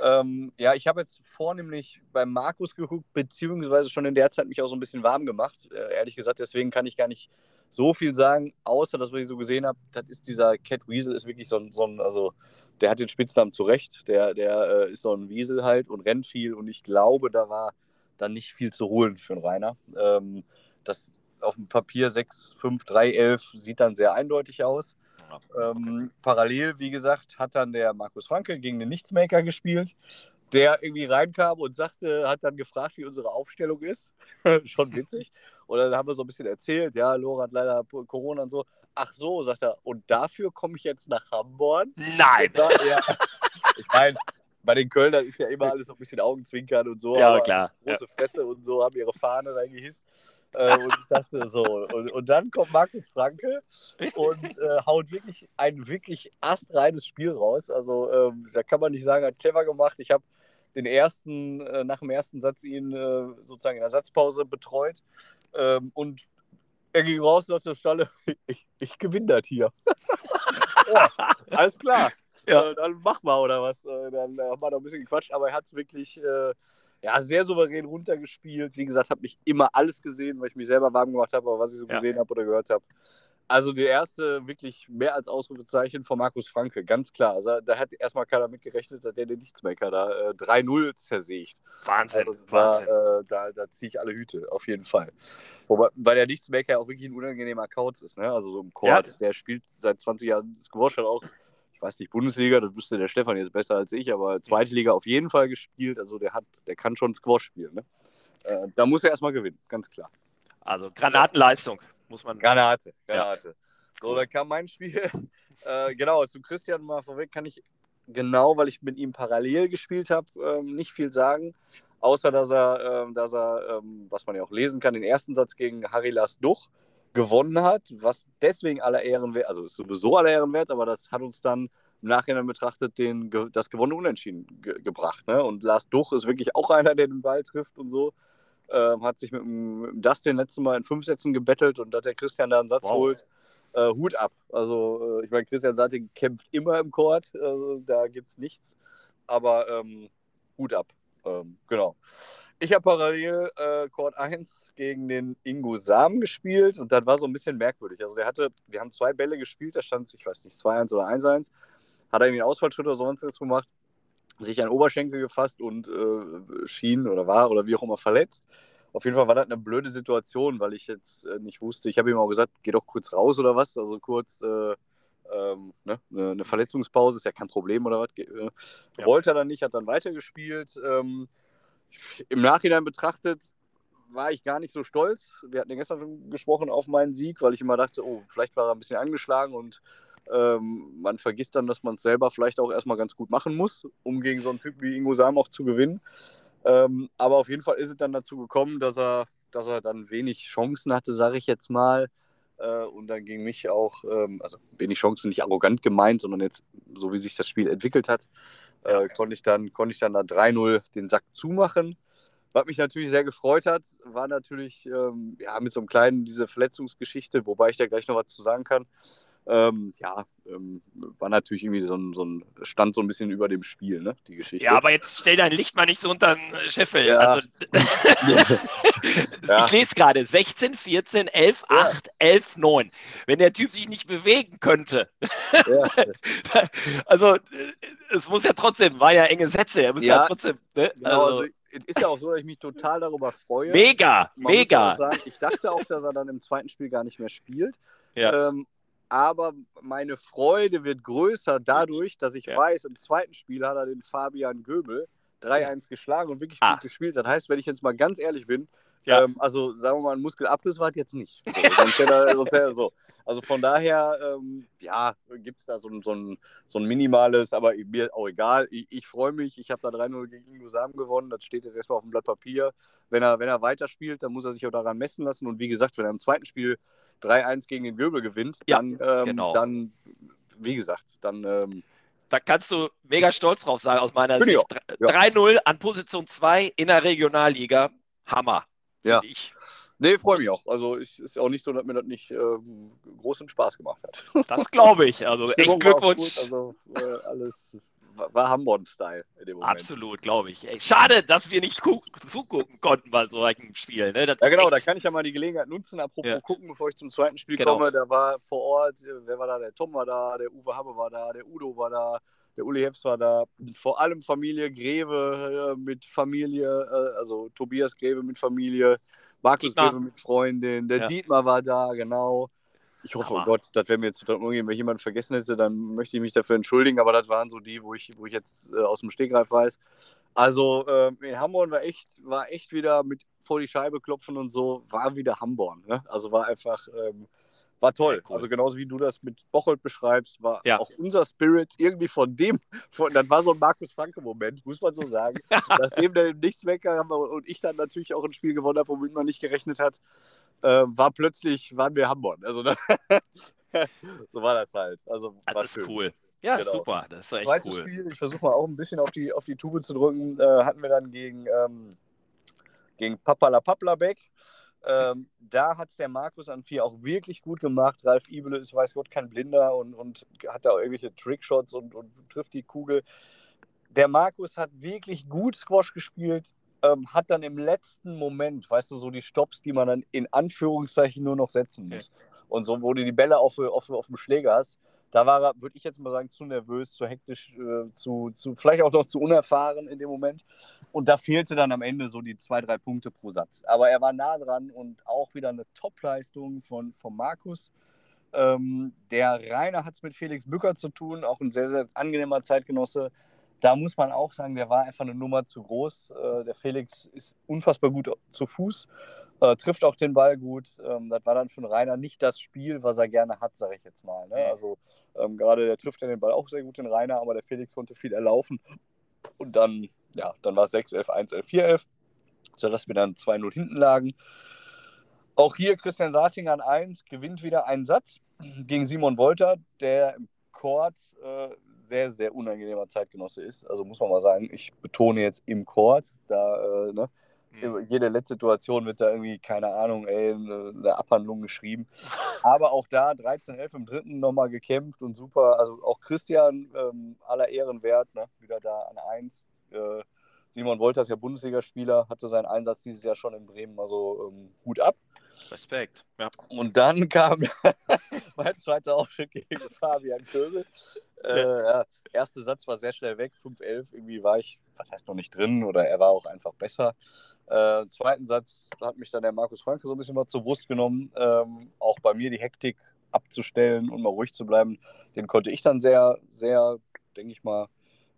[SPEAKER 2] Ähm, ja, ich habe jetzt vornehmlich beim Markus geguckt, beziehungsweise schon in der Zeit mich auch so ein bisschen warm gemacht. Äh, ehrlich gesagt, deswegen kann ich gar nicht so viel sagen, außer das, was ich so gesehen habe. Das ist dieser Cat Weasel, ist wirklich so ein, so ein also der hat den Spitznamen zurecht. Der, der äh, ist so ein Wiesel halt und rennt viel und ich glaube, da war dann nicht viel zu holen für einen Rainer. Ähm, das auf dem Papier 6, 5, 3, 11 sieht dann sehr eindeutig aus. Ähm, parallel, wie gesagt, hat dann der Markus Franke gegen den Nichtsmaker gespielt, der irgendwie reinkam und sagte, hat dann gefragt, wie unsere Aufstellung ist. Schon witzig. Und dann haben wir so ein bisschen erzählt, ja, Lora hat leider Corona und so. Ach so, sagt er, und dafür komme ich jetzt nach Hamburg.
[SPEAKER 3] Nein!
[SPEAKER 2] Da, ja, ich meine, bei den Kölnern ist ja immer alles so ein bisschen Augenzwinkern und so.
[SPEAKER 3] Ja, klar.
[SPEAKER 2] Große ja. Fresse und so, haben ihre Fahne reingehisst. Äh, und ich dachte so, und, und dann kommt Markus Franke und äh, haut wirklich ein wirklich astreines Spiel raus. Also ähm, da kann man nicht sagen, hat clever gemacht. Ich habe den ersten, äh, nach dem ersten Satz ihn äh, sozusagen in der Satzpause betreut. Ähm, und er ging raus und sagte, Stalle, ich, ich gewinne das hier. ja, alles klar ja. äh, dann mach mal oder was. Äh, dann äh, haben wir noch ein bisschen gequatscht, aber er hat es wirklich ja, sehr souverän runtergespielt. Wie gesagt, habe mich immer alles gesehen, weil ich mich selber warm gemacht habe, aber was ich so ja. gesehen habe oder gehört habe. Also der erste wirklich mehr als Ausrufezeichen von Markus Franke, ganz klar. Also da hat erstmal keiner mitgerechnet, dass der den Nichtsmaker da äh, 3-0 zersägt.
[SPEAKER 3] Wahnsinn,
[SPEAKER 2] also,
[SPEAKER 3] Wahnsinn.
[SPEAKER 2] Da, äh, da, da ziehe ich alle Hüte, auf jeden Fall. Wobei, weil der Nichtsmaker auch wirklich ein unangenehmer Couch ist, ne? Also so im Court, ja. der spielt seit 20 Jahren Squash halt auch weiß nicht, Bundesliga, das wüsste der Stefan jetzt besser als ich, aber zweite Liga auf jeden Fall gespielt. Also der hat, der kann schon Squash spielen. Ne? Äh, da muss er erstmal gewinnen, ganz klar.
[SPEAKER 3] Also Granatenleistung, muss man.
[SPEAKER 2] Granate, Granate. Ja. So, dann kam mein Spiel. Äh, genau, zu Christian mal vorweg kann ich genau, weil ich mit ihm parallel gespielt habe, ähm, nicht viel sagen. Außer dass er, ähm, dass er ähm, was man ja auch lesen kann, den ersten Satz gegen Harry Lars Duch gewonnen hat, was deswegen aller Ehren wert, also ist sowieso aller Ehren wert, aber das hat uns dann im Nachhinein betrachtet den, das gewonnene Unentschieden ge gebracht. Ne? Und Lars Duch ist wirklich auch einer, der den Ball trifft und so. Ähm, hat sich mit dem, mit dem Dustin letztes Mal in fünf Sätzen gebettelt und dass der Christian da einen Satz wow. holt, äh, Hut ab. Also, äh, ich meine, Christian Satting kämpft immer im Court, also, da gibt es nichts, aber ähm, Hut ab. Ähm, genau. Ich habe parallel äh, Court 1 gegen den Ingo Sam gespielt und das war so ein bisschen merkwürdig. Also der hatte, wir haben zwei Bälle gespielt, da stand es, ich weiß nicht, 2-1 oder 1-1. Hat er irgendwie einen Ausfallschritt oder sonst was gemacht, sich an Oberschenkel gefasst und äh, schien oder war oder wie auch immer verletzt. Auf jeden Fall war das eine blöde Situation, weil ich jetzt äh, nicht wusste. Ich habe ihm auch gesagt, geh doch kurz raus oder was. Also kurz äh, ähm, ne? eine Verletzungspause, ist ja kein Problem oder was. Äh, ja. Wollte er dann nicht, hat dann weitergespielt. Ähm, im Nachhinein betrachtet war ich gar nicht so stolz. Wir hatten ja gestern gesprochen auf meinen Sieg, weil ich immer dachte, oh, vielleicht war er ein bisschen angeschlagen und ähm, man vergisst dann, dass man es selber vielleicht auch erstmal ganz gut machen muss, um gegen so einen Typ wie Ingo Sam auch zu gewinnen. Ähm, aber auf jeden Fall ist es dann dazu gekommen, dass er, dass er dann wenig Chancen hatte, sage ich jetzt mal. Äh, und dann gegen mich auch, ähm, also wenig Chancen, nicht arrogant gemeint, sondern jetzt so wie sich das Spiel entwickelt hat, äh, konnte ich dann, konnte ich dann da 3-0 den Sack zumachen. Was mich natürlich sehr gefreut hat, war natürlich ähm, ja, mit so einem kleinen, diese Verletzungsgeschichte, wobei ich da gleich noch was zu sagen kann. Ähm, ja, ähm, war natürlich irgendwie so ein, so ein, stand so ein bisschen über dem Spiel, ne, die Geschichte.
[SPEAKER 3] Ja, aber jetzt stell dein Licht mal nicht so unter den Scheffel.
[SPEAKER 2] Ja.
[SPEAKER 3] Also,
[SPEAKER 2] Ja.
[SPEAKER 3] ich lese gerade 16, 14, 11,
[SPEAKER 2] Ja.
[SPEAKER 3] 8, 11, 9. Wenn der Typ sich nicht bewegen könnte, also äh, es muss ja trotzdem, war ja enge Sätze, er muss ja, trotzdem, ne?
[SPEAKER 2] genau,
[SPEAKER 3] also,
[SPEAKER 2] also, es ist ja auch so, dass ich mich total darüber freue.
[SPEAKER 3] mega,
[SPEAKER 2] Man
[SPEAKER 3] mega.
[SPEAKER 2] sagen, ich dachte auch, dass er dann im zweiten Spiel gar nicht mehr spielt.
[SPEAKER 3] Ja.
[SPEAKER 2] Ähm, aber meine Freude wird größer dadurch, dass ich
[SPEAKER 3] Ja.
[SPEAKER 2] weiß, im zweiten Spiel hat er den Fabian Göbel 3-1 geschlagen und wirklich
[SPEAKER 3] Ah.
[SPEAKER 2] gut gespielt. Das heißt, wenn ich jetzt mal ganz ehrlich bin,
[SPEAKER 3] Ja.
[SPEAKER 2] ähm, also sagen wir mal, ein Muskelabriss war jetzt nicht. So, er, so. Also von daher, ähm, ja, gibt es da so ein, so, ein, so ein minimales, aber mir auch egal. Ich, ich freue mich, ich habe da 3-0 gegen Ingo Sam gewonnen. Das steht jetzt erstmal auf dem Blatt Papier. Wenn er, wenn er weiterspielt, dann muss er sich auch daran messen lassen. Und wie gesagt, wenn er im zweiten Spiel 3-1 gegen den Göbel gewinnt,
[SPEAKER 3] Ja,
[SPEAKER 2] dann, ähm,
[SPEAKER 3] genau.
[SPEAKER 2] dann, wie gesagt, dann ähm,
[SPEAKER 3] Da kannst du mega stolz drauf sein, aus meiner Sicht.
[SPEAKER 2] ja.
[SPEAKER 3] 3-0 an Position 2 in der Regionalliga. Hammer.
[SPEAKER 2] Ja.
[SPEAKER 3] Ich.
[SPEAKER 2] nee, freue mich auch. Also ich, ist auch nicht so, dass mir das nicht ähm, großen Spaß gemacht hat.
[SPEAKER 3] Das glaube ich. Also
[SPEAKER 2] Stimmung
[SPEAKER 3] echt Glückwunsch.
[SPEAKER 2] Also äh, alles war, Hamburg-Style in dem Moment.
[SPEAKER 3] Absolut, glaube ich. Ey, schade, dass wir nicht gu- zugucken konnten bei so einem Spiel. Ne? Das
[SPEAKER 2] Ja, genau, da kann ich ja mal die Gelegenheit nutzen. Apropos
[SPEAKER 3] Ja.
[SPEAKER 2] gucken, bevor ich zum zweiten Spiel
[SPEAKER 3] Genau.
[SPEAKER 2] komme. Da war vor Ort, äh, wer war da? Der Tom war da, der Uwe Habbe war da, der Udo war da, der Uli Heps war da. Vor allem Familie Greve äh, mit Familie, äh, also Tobias Greve mit Familie, Markus
[SPEAKER 3] Dietmar.
[SPEAKER 2] Greve mit Freundin, der
[SPEAKER 3] Ja.
[SPEAKER 2] Dietmar war da, genau. Ich hoffe, oh. Gott, das wäre mir jetzt irgendjemand vergessen hätte, dann möchte ich mich dafür entschuldigen, aber das waren so die, wo ich, wo ich jetzt äh, aus dem Stegreif weiß. Also ähm, in Hamburg war echt, war echt wieder mit vor die Scheibe klopfen und so, war wieder Hamburg. Ne? Also war einfach, ähm, war toll.
[SPEAKER 3] Cool.
[SPEAKER 2] Also genauso wie du das mit Bocholt beschreibst, war
[SPEAKER 3] Ja.
[SPEAKER 2] auch unser Spirit irgendwie von dem, von, das war so ein Markus Franke-Moment, muss man so sagen. Nachdem der nichts weggegangen war und ich dann natürlich auch ein Spiel gewonnen habe, womit man nicht gerechnet hat, äh, war plötzlich, waren wir Hamburg. Also ne? so war das halt. Also war
[SPEAKER 3] Das ist
[SPEAKER 2] schön.
[SPEAKER 3] cool. Ja,
[SPEAKER 2] Genau.
[SPEAKER 3] super. Das ist echt
[SPEAKER 2] Zweites
[SPEAKER 3] cool.
[SPEAKER 2] Spiel, ich versuche mal auch ein bisschen auf die, auf die Tube zu drücken, äh, hatten wir dann gegen, ähm, gegen Papala Paplabek. Ähm, da hat es der Markus an vier auch wirklich gut gemacht. Ralf Ibele ist, weiß Gott, kein Blinder und, und hat da auch irgendwelche Trickshots und, und trifft die Kugel. Der Markus hat wirklich gut Squash gespielt, ähm, hat dann im letzten Moment, weißt du, so die Stops, die man dann in Anführungszeichen nur noch setzen muss. Und so, wo du die Bälle auf, auf, auf dem Schläger hast, da war er, würde ich jetzt mal sagen, zu nervös, zu hektisch, äh, zu, zu, vielleicht auch noch zu unerfahren in dem Moment. Und da fehlte dann am Ende so die zwei, drei Punkte pro Satz. Aber er war nah dran und auch wieder eine Top-Leistung von, von Markus. Ähm, der Rainer hat es mit Felix Bücker zu tun, auch ein sehr, sehr angenehmer Zeitgenosse. Da muss man auch sagen, der war einfach eine Nummer zu groß. Äh, der Felix ist unfassbar gut zu Fuß, äh, trifft auch den Ball gut. Ähm, das war dann für den Rainer nicht das Spiel, was er gerne hat, sage ich jetzt mal. Ne? Also ähm, gerade der trifft ja den Ball auch sehr gut, den Rainer, aber der Felix konnte viel erlaufen. Und dann, ja, dann war es 6-11, 1-11, 4-11, sodass wir dann 2-0 hinten lagen. Auch hier Christian Sartinger an 1, gewinnt wieder einen Satz gegen Simon Wolter, der im Court äh, sehr, sehr unangenehmer Zeitgenosse ist. Also muss man mal sagen, ich betone jetzt im Court, da, äh, ne,
[SPEAKER 3] Hm.
[SPEAKER 2] jede letzte Situation wird da irgendwie, keine Ahnung, ey, eine, eine Abhandlung geschrieben. Aber auch da 13-11 im dritten nochmal gekämpft und super. Also auch Christian, ähm, aller Ehren wert, ne? wieder da an 1. Äh, Simon Wolter ist ja Bundesligaspieler, hatte seinen Einsatz dieses Jahr schon in Bremen, also ähm, Hut ab.
[SPEAKER 3] Respekt. Ja.
[SPEAKER 2] Und dann kam mein zweiter Aufschritt gegen Fabian Köbel. Äh, ja, erster Satz war sehr schnell weg, 5-11. Irgendwie war ich, was heißt noch nicht drin, oder er war auch einfach besser. Äh, zweiten Satz hat mich dann der Markus Franke so ein bisschen mal zur Brust genommen, ähm, auch bei mir die Hektik abzustellen und mal ruhig zu bleiben. Den konnte ich dann sehr, sehr, denke ich mal,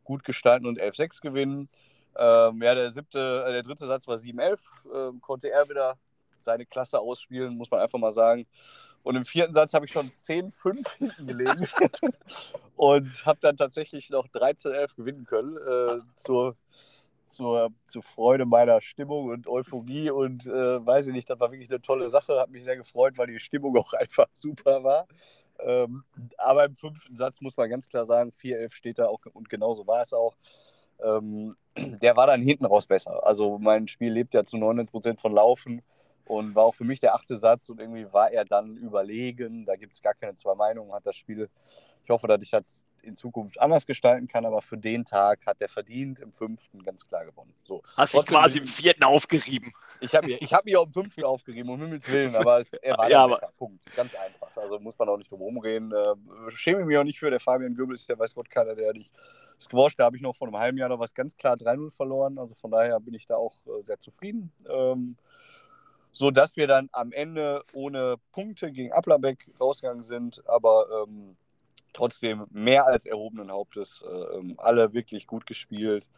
[SPEAKER 2] gut gestalten und 11-6 gewinnen. Ähm, ja, der siebte, äh, der dritte Satz war 7-11, ähm, konnte er wieder seine Klasse ausspielen, muss man einfach mal sagen. Und im vierten Satz habe ich schon 10-5 hinten gelegen und habe dann tatsächlich noch 13-11 gewinnen können. Äh, zur, zur, zur Freude meiner Stimmung und Euphorie und äh, weiß ich nicht, das war wirklich eine tolle Sache. Hat mich sehr gefreut, weil die Stimmung auch einfach super war. Ähm, aber im fünften Satz muss man ganz klar sagen, 4-11 steht da auch und genauso war es auch. Ähm, der war dann hinten raus besser. Also mein Spiel lebt ja zu 99% von Laufen und war auch für mich der achte Satz und irgendwie war er dann überlegen. Da gibt es gar keine zwei Meinungen, hat das Spiel. Ich hoffe, dass ich das in Zukunft anders gestalten kann, aber für den Tag hat er verdient im fünften ganz klar gewonnen. So.
[SPEAKER 3] Hast dich quasi im vierten aufgerieben.
[SPEAKER 2] Ich habe ich hab mich auch im fünften aufgerieben, um Himmels Willen, aber es, er war
[SPEAKER 3] Ja, aber-
[SPEAKER 2] besser. Punkt. Ganz einfach. Also muss man auch nicht drum rumreden. Äh, schäme mich auch nicht für. Der Fabian Göbel ist ja weiß Gott keiner, der nicht squash. Da habe ich noch vor einem halben Jahr noch was ganz klar 3-0 verloren. Also von daher bin ich da auch äh, sehr zufrieden. Ähm, so dass wir dann am Ende ohne Punkte gegen Applerbeck rausgegangen sind, aber ähm, trotzdem mehr als erhobenen Hauptes. Äh, ähm, alle wirklich gut gespielt.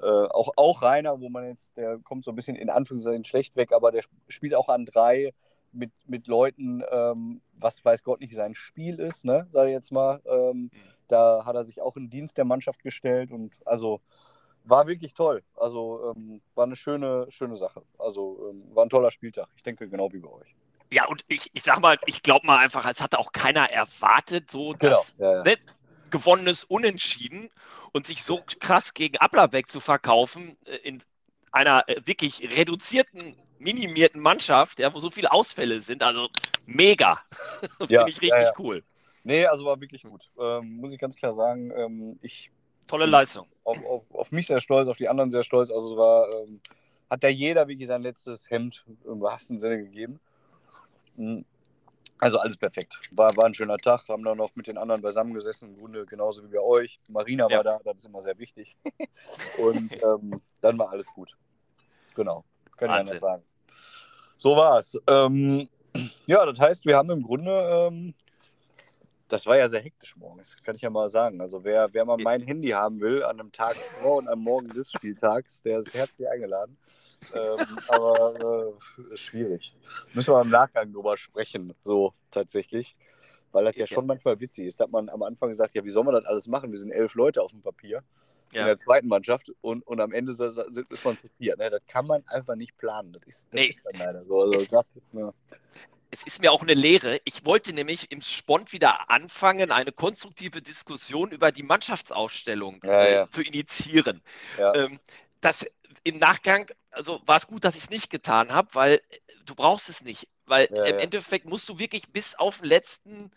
[SPEAKER 2] Äh, auch, auch Rainer, wo man jetzt, der kommt so ein bisschen in Anführungszeichen schlecht weg, aber der spielt auch an drei mit, mit Leuten, ähm, was weiß Gott nicht sein Spiel ist, ne, sage ich jetzt mal. Ähm, da hat er sich auch in Dienst der Mannschaft gestellt und also war wirklich toll. Also ähm, war eine schöne, schöne Sache. Also ähm, war ein toller Spieltag. Ich denke genau wie bei euch.
[SPEAKER 3] Ja, und ich, ich sag mal, ich glaube mal einfach, es hatte auch keiner erwartet, so
[SPEAKER 2] Genau.
[SPEAKER 3] dass
[SPEAKER 2] Ja, ja.
[SPEAKER 3] ne, gewonnenes Unentschieden und sich so krass gegen Applerbeck zu verkaufen äh, in einer äh, wirklich reduzierten, minimierten Mannschaft, ja, wo so viele Ausfälle sind. Also mega. Finde
[SPEAKER 2] Ja,
[SPEAKER 3] ich richtig cool.
[SPEAKER 2] Nee, also war wirklich gut. Ähm, muss ich ganz klar sagen. Ähm, ich
[SPEAKER 3] Tolle Leistung.
[SPEAKER 2] auf, auf, auf mich sehr stolz, auf die anderen sehr stolz. Also es war, ähm, hat da jeder wirklich sein letztes Hemd im wahrsten Sinne gegeben. Mhm. Also alles perfekt. War, war ein schöner Tag. Haben dann noch mit den anderen beisammengesessen, im Grunde genauso wie bei euch. Marina
[SPEAKER 3] Ja.
[SPEAKER 2] war da, das ist immer sehr wichtig. Und ähm, dann war alles gut. Genau. Kann ich
[SPEAKER 3] Wahnsinn.
[SPEAKER 2] anders sagen. So war's. Ähm, ja, das heißt, wir haben im Grunde, ähm, das war ja sehr hektisch morgens, kann ich ja mal sagen. Also wer, wer mal mein Handy haben will, an einem Tag vor und am Morgen des Spieltags, der ist herzlich eingeladen. ähm, aber äh, ist schwierig. Müssen wir im Nachgang drüber sprechen, so tatsächlich. Weil das ja
[SPEAKER 3] Ja.
[SPEAKER 2] schon manchmal witzig ist. Da hat man am Anfang gesagt, ja, wie soll man das alles machen? Wir sind elf Leute auf dem Papier in
[SPEAKER 3] Ja.
[SPEAKER 2] der zweiten Mannschaft und, und am Ende so- so- ist man zu vier. Ne? Das kann man einfach nicht planen. Das ist, das
[SPEAKER 3] Nee.
[SPEAKER 2] ist dann leider so. Also, das, ja.
[SPEAKER 3] Es ist mir auch eine Lehre. Ich wollte nämlich im Spont wieder anfangen, eine konstruktive Diskussion über die Mannschaftsaufstellung
[SPEAKER 2] Ja,
[SPEAKER 3] äh,
[SPEAKER 2] ja.
[SPEAKER 3] zu initiieren.
[SPEAKER 2] Ja.
[SPEAKER 3] Ähm, das im Nachgang, also war es gut, dass ich es nicht getan habe, weil äh, du brauchst es nicht. Weil im. Endeffekt musst du wirklich bis auf den letzten,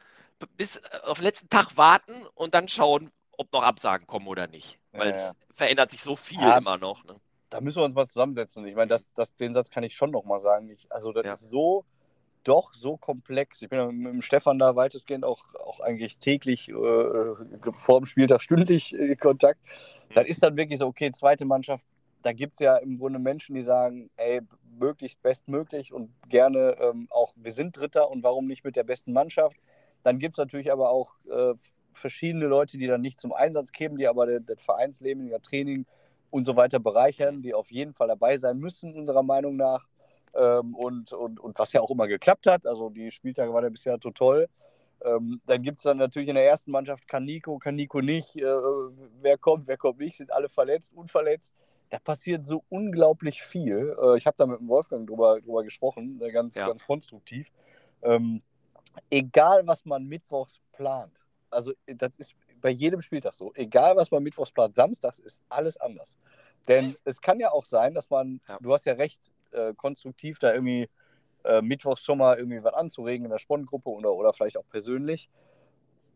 [SPEAKER 3] bis äh, auf den letzten Tag warten und dann schauen, ob noch Absagen kommen oder nicht. Weil es verändert sich so viel immer noch. Ne?
[SPEAKER 2] da müssen wir uns mal zusammensetzen. Ich meine, das, das, den Satz kann ich schon noch mal sagen. Ich, also das ist so, doch so komplex. Ich bin ja mit dem Stefan da weitestgehend auch, auch eigentlich täglich äh, vor dem Spieltag stündlich in Kontakt. Das ist dann wirklich so, okay, zweite Mannschaft, da gibt es ja im Grunde Menschen, die sagen, ey, möglichst bestmöglich und gerne ähm, auch, wir sind Dritter und warum nicht mit der besten Mannschaft. Dann gibt es natürlich aber auch äh, verschiedene Leute, die dann nicht zum Einsatz kämen, die aber das, das Vereinsleben, das Training und so weiter bereichern, die auf jeden Fall dabei sein müssen, unserer Meinung nach. Ähm, und, und, und was ja auch immer geklappt hat. Also die Spieltage waren ja bisher so toll. Ähm, dann gibt es dann natürlich in der ersten Mannschaft, kann Nico, kann Nico nicht, äh, wer kommt, wer kommt nicht, sind alle verletzt, unverletzt. Da passiert so unglaublich viel. Äh, ich habe da mit dem Wolfgang drüber, drüber gesprochen, äh, ganz,
[SPEAKER 3] Ja.
[SPEAKER 2] ganz konstruktiv. Ähm, egal, was man mittwochs plant, also äh, das ist bei jedem Spieltag so, egal, was man mittwochs plant, samstags ist alles anders. Denn es kann ja auch sein, dass man,
[SPEAKER 3] Ja.
[SPEAKER 2] du hast ja recht äh, konstruktiv da irgendwie äh, mittwochs schon mal irgendwie was anzuregen in der Sponnengruppe oder, oder vielleicht auch persönlich.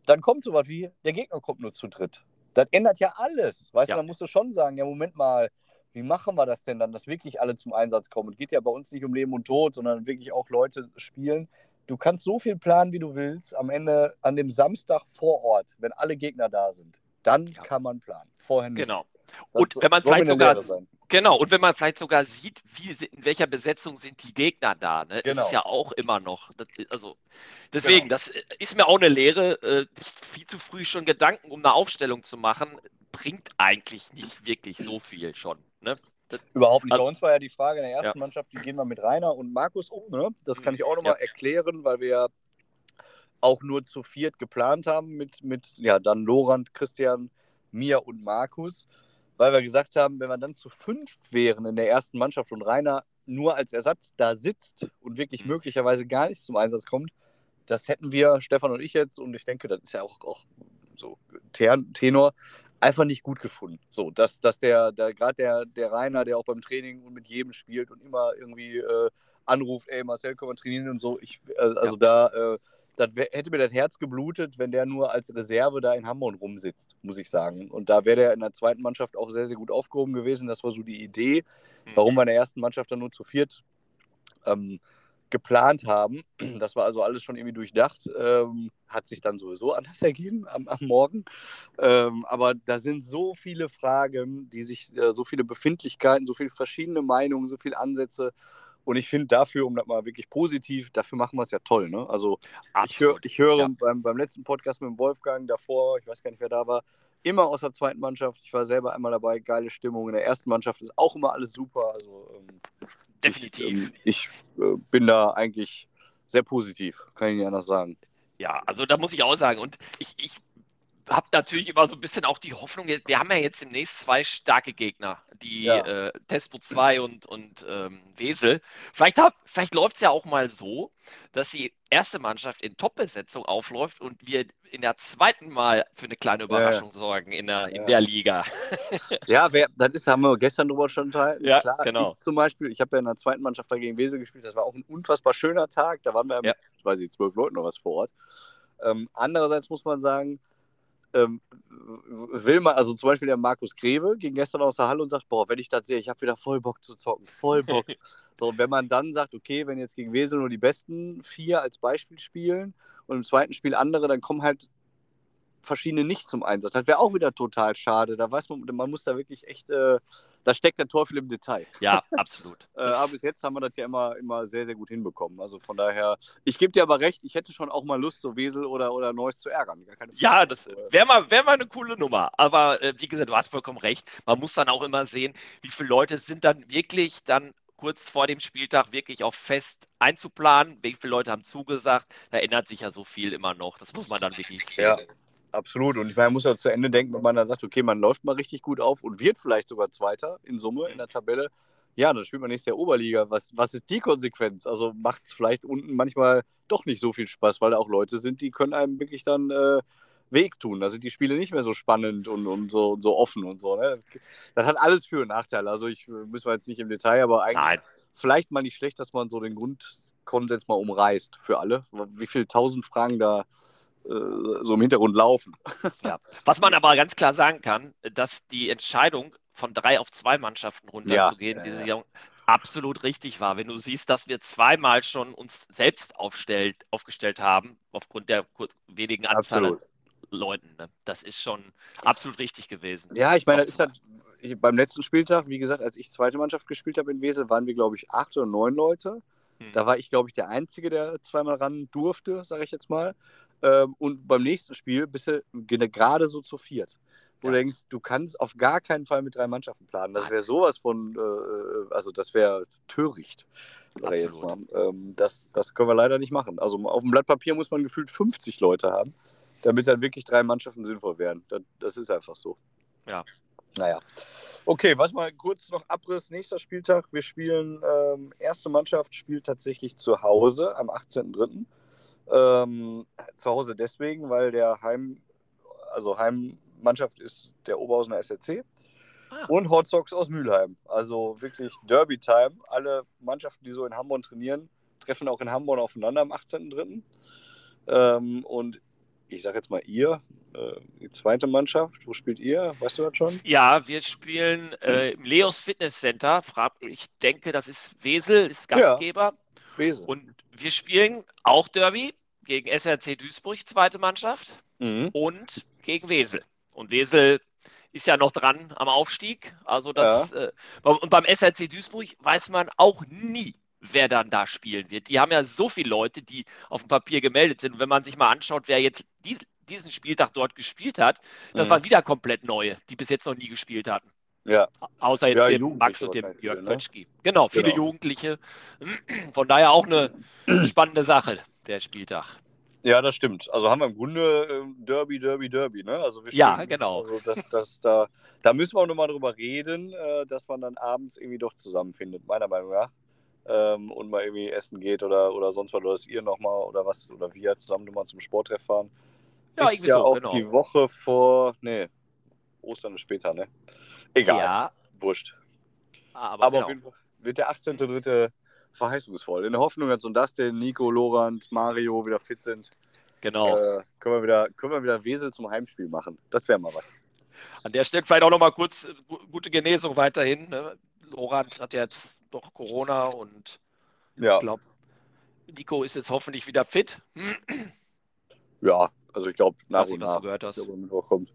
[SPEAKER 2] Dann kommt sowas wie, der Gegner kommt nur zu dritt. Das ändert ja alles. Weißt
[SPEAKER 3] Ja.
[SPEAKER 2] du, dann musst du schon sagen, ja, Moment mal, wie machen wir das denn dann, dass wirklich alle zum Einsatz kommen? Es geht ja bei uns nicht um Leben und Tod, sondern wirklich auch Leute spielen. Du kannst so viel planen, wie du willst. Am Ende an dem Samstag vor Ort, wenn alle Gegner da sind, dann
[SPEAKER 3] Ja.
[SPEAKER 2] kann man planen. Vorher nicht.
[SPEAKER 3] Genau.
[SPEAKER 2] Das
[SPEAKER 3] Und wenn man vielleicht sogar. Genau, und wenn man vielleicht sogar sieht, wie, in welcher Besetzung sind die Gegner da, ne? Das
[SPEAKER 2] Genau.
[SPEAKER 3] ist ja auch immer noch. Das, also, deswegen, das äh, ist mir auch eine Lehre, äh, viel zu früh schon Gedanken um eine Aufstellung zu machen, bringt eigentlich nicht wirklich so viel schon. Ne?
[SPEAKER 2] Überhaupt nicht.
[SPEAKER 3] Also-
[SPEAKER 2] Bei uns war ja die Frage in der ersten
[SPEAKER 3] Ja.
[SPEAKER 2] Mannschaft, wie gehen wir mit Rainer und Markus um? Ne? Das kann
[SPEAKER 3] Mhm.
[SPEAKER 2] ich auch nochmal
[SPEAKER 3] Ja.
[SPEAKER 2] erklären, weil wir ja auch nur zu viert geplant haben mit, mit ja, dann Lorand, Christian, mir und Markus, weil wir gesagt haben, wenn wir dann zu fünft wären in der ersten Mannschaft und Rainer nur als Ersatz da sitzt und wirklich
[SPEAKER 3] Mhm.
[SPEAKER 2] möglicherweise gar nicht zum Einsatz kommt, das hätten wir, Stefan und ich jetzt, und ich denke, das ist ja auch, auch so Ten- Tenor, einfach nicht gut gefunden. So, dass, dass der, der gerade der, der Rainer, der auch beim Training und mit jedem spielt und immer irgendwie äh, anruft, ey Marcel, komm mal trainieren und so. Ich, äh, also ja. da, äh, das hätte mir das Herz geblutet, wenn der nur als Reserve da in Hamburg rumsitzt, muss ich sagen. Und da wäre der in der zweiten Mannschaft auch sehr, sehr gut aufgehoben gewesen. Das war so die Idee, mhm. warum wir in der ersten Mannschaft dann nur zu viert ähm, geplant haben. Das war also alles schon irgendwie durchdacht. Ähm, hat sich dann sowieso anders ergeben am, am Morgen. Ähm, aber da sind so viele Fragen, die sich, äh, so viele Befindlichkeiten, so viele verschiedene Meinungen, so viele Ansätze. Und ich finde dafür, um das mal wirklich positiv, dafür machen wir es ja toll. Ne? Also ich, hör, ich höre ja. beim, beim letzten Podcast mit dem Wolfgang davor, ich weiß gar nicht, wer da war, immer aus der zweiten Mannschaft. Ich war selber einmal dabei, geile Stimmung. In der ersten Mannschaft ist auch immer alles super. Also ähm,
[SPEAKER 3] definitiv.
[SPEAKER 2] Ich, ähm, ich äh, bin da eigentlich sehr positiv, kann ich nicht anders sagen.
[SPEAKER 3] Ja, also da muss ich auch sagen. Und ich, ich habe natürlich immer so ein bisschen auch die Hoffnung, wir haben ja jetzt demnächst zwei starke Gegner, die ja. äh, Tespo 2 und, und ähm, Wesel. Vielleicht, vielleicht läuft es ja auch mal so, dass die erste Mannschaft in Top-Besetzung aufläuft und wir in der zweiten Mal für eine kleine Überraschung ja. sorgen in der, in der Liga.
[SPEAKER 2] ja, wer, das ist, haben wir gestern drüber schon teil.
[SPEAKER 3] Ja, Klar, genau.
[SPEAKER 2] Ich zum Beispiel, ich habe ja in der zweiten Mannschaft gegen Wesel gespielt, das war auch ein unfassbar schöner Tag. Da waren wir, ja. mit, ich weiß nicht, zwölf Leuten oder was vor Ort. Ähm, andererseits muss man sagen, ähm, will man, also zum Beispiel der Markus Greve ging gestern aus der Halle und sagt, boah, wenn ich das sehe, ich habe wieder voll Bock zu zocken, voll Bock. so, und wenn man dann sagt, okay, wenn jetzt gegen Wesel nur die besten vier als Beispiel spielen und im zweiten Spiel andere, dann kommen halt verschiedene nicht zum Einsatz. Das wäre auch wieder total schade. Da weiß man, man muss da wirklich echt, äh, da steckt der Teufel im Detail.
[SPEAKER 3] Ja, absolut.
[SPEAKER 2] äh, aber bis jetzt haben wir das ja immer, immer sehr, sehr gut hinbekommen. Also von daher, ich gebe dir aber recht, ich hätte schon auch mal Lust, so Wesel oder, oder Neuss zu ärgern.
[SPEAKER 3] ja, das wäre mal, wär mal eine coole Nummer. Aber äh, wie gesagt, du hast vollkommen recht. Man muss dann auch immer sehen, wie viele Leute sind dann wirklich dann kurz vor dem Spieltag wirklich auch fest einzuplanen. Wie viele Leute haben zugesagt? Da ändert sich ja so viel immer noch. Das muss man dann wirklich
[SPEAKER 2] ja. Absolut. Und ich meine, man muss ja zu Ende denken, wenn man dann sagt, okay, man läuft mal richtig gut auf und wird vielleicht sogar Zweiter in Summe in der Tabelle. Ja, dann spielt man nächstes Jahr Oberliga. Was, was ist die Konsequenz? Also macht es vielleicht unten manchmal doch nicht so viel Spaß, weil da auch Leute sind, die können einem wirklich dann äh, Weg tun. Da sind die Spiele nicht mehr so spannend und, und, so, und so offen und so. Ne? Das, das, hat alles Für- und Nachteile. Also ich äh, müssen wir jetzt nicht im Detail, aber eigentlich Nein. vielleicht mal nicht schlecht, dass man so den Grundkonsens mal umreißt für alle. Wie viele tausend Fragen da so im Hintergrund laufen.
[SPEAKER 3] Ja. Was man aber ganz klar sagen kann, dass die Entscheidung von drei auf zwei Mannschaften runterzugehen, ja. diese Saison absolut richtig war. Wenn du siehst, dass wir zweimal schon uns selbst aufstellt, aufgestellt haben, aufgrund der wenigen Anzahl an Leuten. Ne? Das ist schon absolut richtig gewesen.
[SPEAKER 2] Ja, ich meine, das ist halt ich, beim letzten Spieltag, wie gesagt, als ich zweite Mannschaft gespielt habe in Wesel, waren wir, glaube ich, acht oder neun Leute. Hm. Da war ich, glaube ich, der Einzige, der zweimal ran durfte, sage ich jetzt mal. Ähm, und beim nächsten Spiel bist du gerade so zu viert. Wo ja. du denkst, du kannst auf gar keinen Fall mit drei Mannschaften planen. Das wäre sowas von, äh, also das wäre töricht. Ähm, das, das können wir leider nicht machen. Also auf dem Blatt Papier muss man gefühlt 50 Leute haben, damit dann wirklich drei Mannschaften sinnvoll werden. Das, das ist einfach so.
[SPEAKER 3] Ja.
[SPEAKER 2] Naja. Okay, was mal kurz noch Abriss. Nächster Spieltag. Wir spielen, ähm, erste Mannschaft spielt tatsächlich zu Hause am 18.03. Ähm, zu Hause deswegen, weil der Heim, also Heimmannschaft ist der Oberhausener SRC ah. und Hot Sox aus Mülheim. Also wirklich Derby-Time. Alle Mannschaften, die so in Hamburg trainieren, treffen auch in Hamburg aufeinander am 18.03. Ähm, und ich sage jetzt mal ihr, äh, die zweite Mannschaft, wo spielt ihr? Weißt du das schon?
[SPEAKER 3] Ja, wir spielen äh, im Leos Fitness Center. Ich denke, das ist Wesel, ist Gastgeber. Ja. Wesel. Und wir spielen auch Derby gegen SRC Duisburg, zweite Mannschaft, mhm. und gegen Wesel. Und Wesel ist ja noch dran am Aufstieg. Also das, ja. äh, und beim SRC Duisburg weiß man auch nie, wer dann da spielen wird. Die haben ja so viele Leute, die auf dem Papier gemeldet sind. Und wenn man sich mal anschaut, wer jetzt die, diesen Spieltag dort gespielt hat, das mhm. waren wieder komplett neue, die bis jetzt noch nie gespielt hatten.
[SPEAKER 2] Ja.
[SPEAKER 3] Außer jetzt ja, dem Max und dem Jörg ne? Pötschki. Genau, viele genau. Jugendliche. Von daher auch eine spannende Sache, der Spieltag.
[SPEAKER 2] Ja, das stimmt. Also haben wir im Grunde äh, Derby, Derby, Derby, ne? Also
[SPEAKER 3] ja, genau.
[SPEAKER 2] Also das, das, da, da müssen wir auch nochmal drüber reden, äh, dass man dann abends irgendwie doch zusammenfindet, meiner Meinung nach. Ähm, und mal irgendwie essen geht oder, oder sonst was, oder dass ihr nochmal oder was, oder wir zusammen nochmal zum Sporttreff fahren. Ja, ist ja so, auch genau. die Woche vor, nee, Ostern ist später, ne? Egal. Ja. Wurscht.
[SPEAKER 3] Ah, aber, aber genau. auf jeden
[SPEAKER 2] Fall wird der 18.3. verheißungsvoll. In der Hoffnung, dass so Dustin, Nico, Lorand, Mario wieder fit sind.
[SPEAKER 3] Genau.
[SPEAKER 2] Äh, können, wir wieder, können wir wieder Wesel zum Heimspiel machen. Das wäre mal was.
[SPEAKER 3] An der Stelle vielleicht auch nochmal kurz äh, gute Genesung weiterhin. Ne? Lorand hat jetzt doch Corona und
[SPEAKER 2] Ja,
[SPEAKER 3] ich glaube, Nico ist jetzt hoffentlich wieder fit.
[SPEAKER 2] ja. Also ich glaube, nach
[SPEAKER 3] Weiß
[SPEAKER 2] und
[SPEAKER 3] nicht, was du
[SPEAKER 2] nach,
[SPEAKER 3] gehört
[SPEAKER 2] dass
[SPEAKER 3] hast.
[SPEAKER 2] er Mittwoch kommt.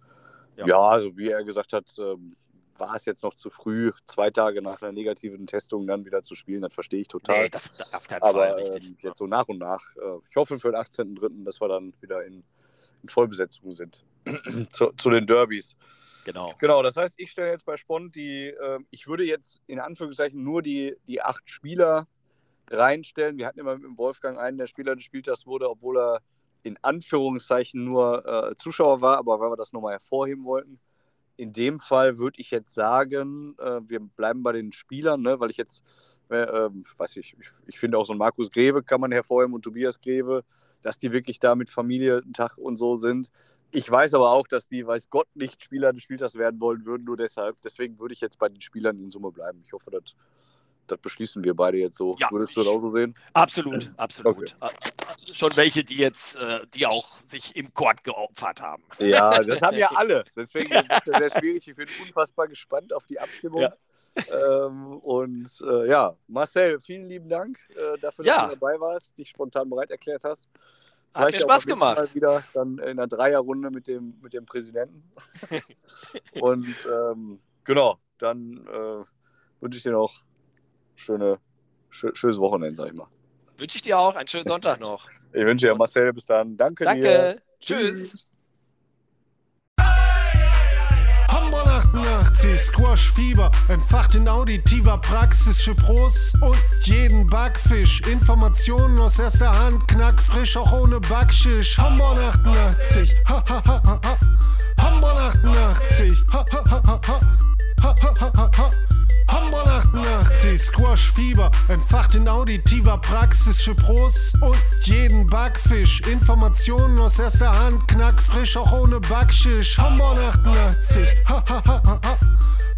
[SPEAKER 3] Ja.
[SPEAKER 2] Ja. also wie er gesagt hat, ähm, war es jetzt noch zu früh, zwei Tage nach einer negativen Testung dann wieder zu spielen. Das verstehe ich total.
[SPEAKER 3] Nee, das das auf keinen Fall
[SPEAKER 2] Aber
[SPEAKER 3] richtig.
[SPEAKER 2] ähm, jetzt so nach und nach. Äh, ich hoffe für den 18.03., dass wir dann wieder in, in Vollbesetzung sind. zu, zu den Derbys.
[SPEAKER 3] Genau.
[SPEAKER 2] Genau, das heißt, ich stelle jetzt bei Spont die, ähm, ich würde jetzt in Anführungszeichen nur die, die acht Spieler reinstellen. Wir hatten immer mit dem Wolfgang einen, der Spieler des Spieltags wurde, obwohl er in Anführungszeichen nur äh, Zuschauer war, aber weil wir das nochmal hervorheben wollten. In dem Fall würde ich jetzt sagen, äh, wir bleiben bei den Spielern, ne, weil ich jetzt, äh, ähm, weiß ich, ich, ich finde auch so einen Markus Greve kann man hervorheben und Tobias Greve, dass die wirklich da mit Familientag und so sind. Ich weiß aber auch, dass die, weiß Gott, nicht Spieler des Spieltags werden wollen würden, nur deshalb. Deswegen würde ich jetzt bei den Spielern in Summe bleiben. Ich hoffe, das, das beschließen wir beide jetzt so.
[SPEAKER 3] Ja,
[SPEAKER 2] Würdest du das auch so sehen?
[SPEAKER 3] Absolut, absolut. Äh, Schon welche, die jetzt, äh, die auch sich im Court geopfert haben.
[SPEAKER 2] Ja, das haben ja alle. Deswegen ist es ja sehr schwierig. Ich bin unfassbar gespannt auf die Abstimmung.
[SPEAKER 3] Ja.
[SPEAKER 2] Ähm, und äh, ja, Marcel, vielen lieben Dank äh, dafür, dass
[SPEAKER 3] Ja.
[SPEAKER 2] du dabei warst, dich spontan bereit erklärt hast.
[SPEAKER 3] Hat mir Spaß
[SPEAKER 2] nächsten Mal
[SPEAKER 3] gemacht.
[SPEAKER 2] wieder dann in einer Dreierrunde mit dem, mit dem Präsidenten. und ähm, genau, dann äh, wünsche ich dir noch schöne, schö schönes Wochenende, sag ich mal.
[SPEAKER 3] Wünsche ich dir auch einen schönen Sonntag noch.
[SPEAKER 2] Ich wünsche dir, Marcel, bis dann. Danke, dir.
[SPEAKER 3] Danke. Tschüss.
[SPEAKER 1] Hamburg 88, Squash Fieber, entfacht in auditiver Praxis für Pros und jeden Backfisch. Informationen aus erster Hand, knackfrisch, auch ohne Backschisch. Hamburg 88, ha ha ha ha ha. Hamburg 88, ha ha ha ha ha. Ha ha ha ha ha. Hamburg 88, Squash Fieber, entfacht in auditiver Praxis für Pros und jeden Backfisch. Informationen aus erster Hand, knackfrisch, auch ohne Backschisch. Hamburg 88, ha ha ha ha ha.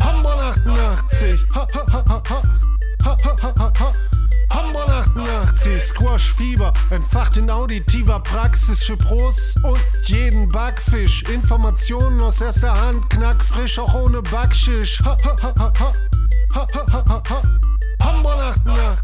[SPEAKER 1] Hamburg 88, ha ha ha ha ha. Ha ha ha ha ha. Hamburg 88, Squash Fieber, entfacht in auditiver Praxis für Pros und jeden Backfisch. Informationen aus erster Hand, knackfrisch, auch ohne Backschisch. Hamburg 88.